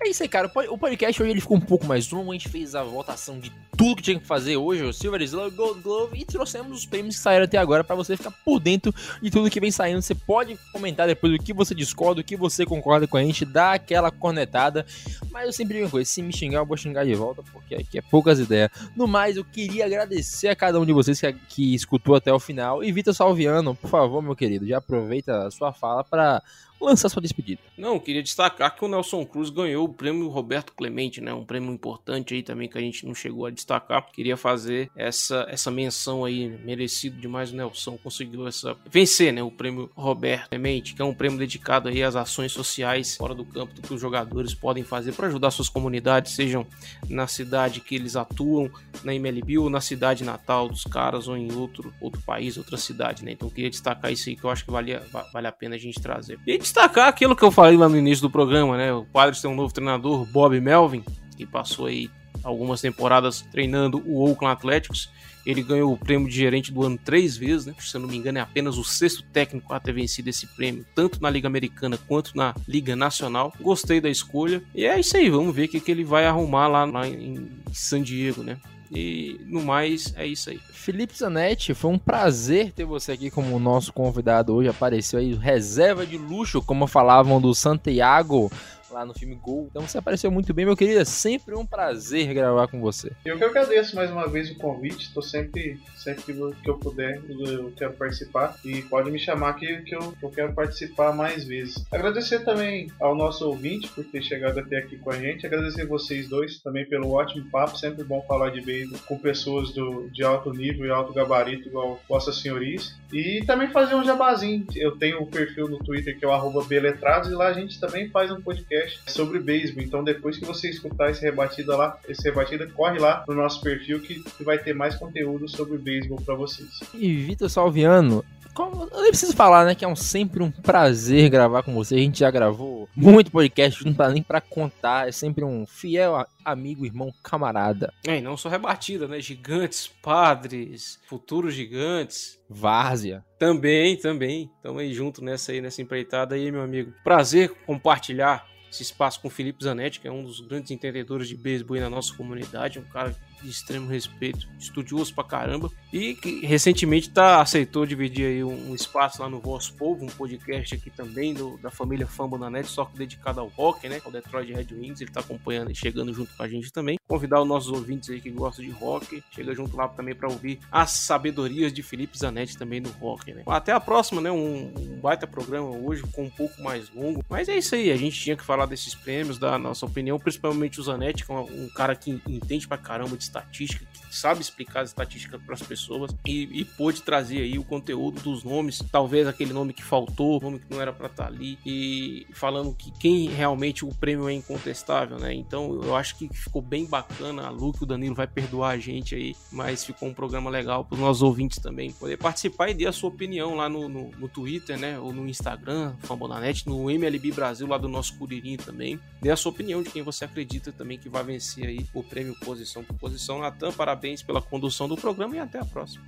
S1: É isso aí, cara. O pod- O podcast hoje ele ficou um pouco mais longo. A gente fez a votação de tudo que tinha que fazer hoje, o Silver Slug, Gold Glove, e trouxemos os prêmios que saíram até agora pra você ficar por dentro de tudo que vem saindo. Você pode comentar depois o que você discorda, o que você concorda com a gente, dá aquela cornetada. Mas eu sempre digo uma coisa: se me xingar, eu vou xingar de volta, porque aqui é poucas ideias. No mais, eu queria agradecer a cada um de vocês que, que escutou até o final. E Vitor Salviano, por favor, meu querido, já aproveita a sua fala pra lançar sua despedida.
S2: Não, queria destacar que o Nelson Cruz ganhou o prêmio Roberto Clemente, né? Um prêmio importante aí também que a gente não chegou a destacar. Queria fazer essa, essa menção aí, merecido demais o Nelson conseguiu essa vencer, né? O prêmio Roberto Clemente, que é um prêmio dedicado aí às ações sociais fora do campo do que os jogadores podem fazer para ajudar suas comunidades, sejam na cidade que eles atuam, na MLB ou na cidade natal dos caras ou em outro, outro país, outra cidade, né? Então queria destacar isso aí que eu acho que valia, va- vale a pena a gente trazer. E destacar aquilo que eu falei lá no início do programa, né? O Padres tem um novo treinador, Bob Melvin, que passou aí algumas temporadas treinando o Oakland Athletics. Ele ganhou o prêmio de gerente do ano três vezes, né? Se eu não me engano, é apenas o sexto técnico a ter vencido esse prêmio, tanto na Liga Americana quanto na Liga Nacional. Gostei da escolha. E é isso aí, vamos ver o que, ele vai arrumar lá em San Diego, né? E no mais, é isso aí.
S1: Felipe Zanetti, foi um prazer ter você aqui como nosso convidado hoje. Apareceu aí reserva de luxo, como falavam do Santiago lá no filme Gol. Então você apareceu muito bem, meu querido. É sempre um prazer gravar com você.
S3: Eu que agradeço mais uma vez o convite. Estou sempre, sempre que eu- puder, eu quero participar. E pode me chamar que, que, eu, eu quero participar mais vezes. Agradecer também ao nosso ouvinte por ter chegado até aqui com a gente. Agradecer vocês dois também pelo ótimo papo. Sempre bom falar de beisebol com pessoas do, de alto nível e alto gabarito, igual Vossa Senhorias. E também fazer um jabazinho. Eu tenho um perfil no Twitter que é o Beletrados e lá a gente também faz um podcast sobre beisebol. Então depois que você escutar esse rebatida lá, esse rebatida, corre lá no nosso perfil que, que vai ter mais conteúdo sobre beisebol para vocês.
S1: E Vitor Salviano, como, eu nem preciso falar, né? Que é um, sempre um prazer gravar com você. A gente já gravou muito podcast, não dá nem pra contar. É sempre um fiel a- amigo, irmão, camarada.
S2: É, e não só rebatida, né? Gigantes, padres, futuros gigantes.
S1: Várzea.
S2: Também, também. Tamo aí junto nessa aí, nessa empreitada aí, meu amigo. Prazer compartilhar esse espaço com o Felipe Zanetti, que é um dos grandes entendedores de beisebol na nossa comunidade, um cara de extremo respeito, estudioso pra caramba, e que recentemente tá, aceitou dividir aí um, espaço lá no Voz Povo, um podcast aqui também do, da família Fumble na Net, só que dedicado ao hockey, né, ao Detroit Red Wings, ele tá acompanhando e chegando junto com a gente também. Convidar os nossos ouvintes aí que gostam de hockey, chega junto lá também para ouvir as sabedorias de Felipe Zanetti também no hockey, né. Até a próxima, né, um, um baita programa hoje, com um pouco mais longo, mas é isso aí, a gente tinha que falar desses prêmios, da nossa opinião, principalmente o Zanetti, que é um cara que entende pra caramba de estatística, que sabe explicar as estatísticas para as pessoas e, e pôde trazer aí o conteúdo dos nomes, talvez aquele nome que faltou, nome que não era para estar tá ali, e falando que quem realmente o prêmio é incontestável, né? Então eu acho que ficou bem bacana. A Luke, o Danilo vai perdoar a gente aí, mas ficou um programa legal para os nossos ouvintes também poder participar e dar a sua opinião lá no, no, no Twitter, né? Ou no Instagram, Fambonanet, no MLB Brasil lá do nosso Curirim também. Dê a sua opinião de quem você acredita também que vai vencer aí o prêmio Posição por Posição. Natan, parabéns pela condução do programa e até a próxima.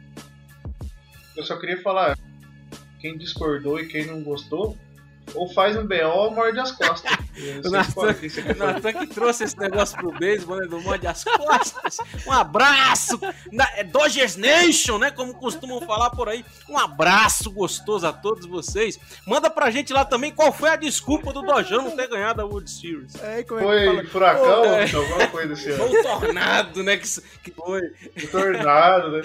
S3: Eu só queria falar, quem discordou e quem não gostou, ou faz um BO ou morde as costas.
S2: O Natan, o Natan que trouxe esse negócio pro beisebol, né? Do morde as costas. Um abraço! Na, é Dodgers Nation, né? Como costumam falar por aí. Um abraço gostoso a todos vocês. Manda pra gente lá também qual foi a desculpa do Dojão não ter ganhado a World Series.
S3: É, foi furacão, oh, é. alguma coisa assim.
S2: Foi o tornado, né? Que, que foi.
S3: O tornado, né?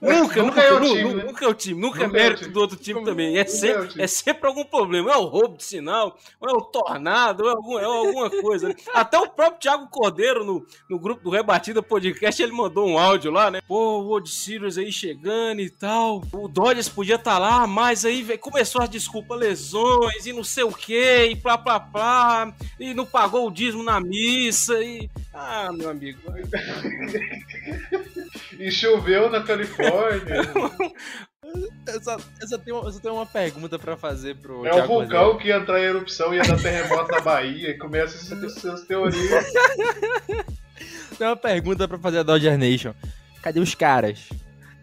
S2: Nunca, nunca, é o time, né? nunca é o time, nunca, é mérito do outro time também. É, é sempre, é, sempre algum problema. É o roubo de sinal, ou é o tornado, ou é, algum, é alguma coisa. Né? Até o próprio Thiago Cordeiro, no, no grupo do Rebatida Podcast, ele mandou um áudio lá, né? Pô, o World Series aí chegando e tal. O Dodgers podia estar tá lá, mas aí véio, começou as desculpas, lesões e não sei o que, e plá, plá, plá, e não pagou o dízimo na missa, e... Ah, meu amigo.
S3: e choveu na Califórnia.
S1: Eu só, eu, só tenho, eu só tenho uma pergunta pra fazer pro.
S3: É o vulcão que ia entrar em erupção e ia dar terremoto na Bahia e começa as suas teorias.
S1: Tem uma pergunta pra fazer a Dodger Nation. Cadê os caras?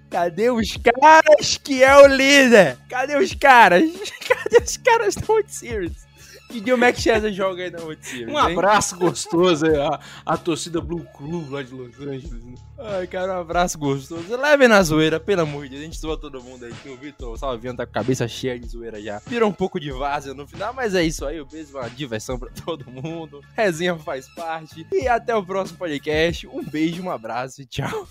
S1: Cadê os caras que é o líder? Cadê os caras? Cadê os caras da World Series? Que dia o Max Scherzer joga aí na Series?
S2: Um abraço gostoso aí, a, a torcida Blue Crew lá de Los Angeles. Né?
S1: Ai, cara, um abraço gostoso. Levem na zoeira, pelo amor de Deus. A gente zoa todo mundo aí. O Vitor Salviano tá com a cabeça cheia de zoeira já. Virou um pouco de vaza no final, mas é isso aí. O beijo, uma diversão pra todo mundo. Resenha faz parte. E até o próximo podcast. Um beijo, um abraço e tchau.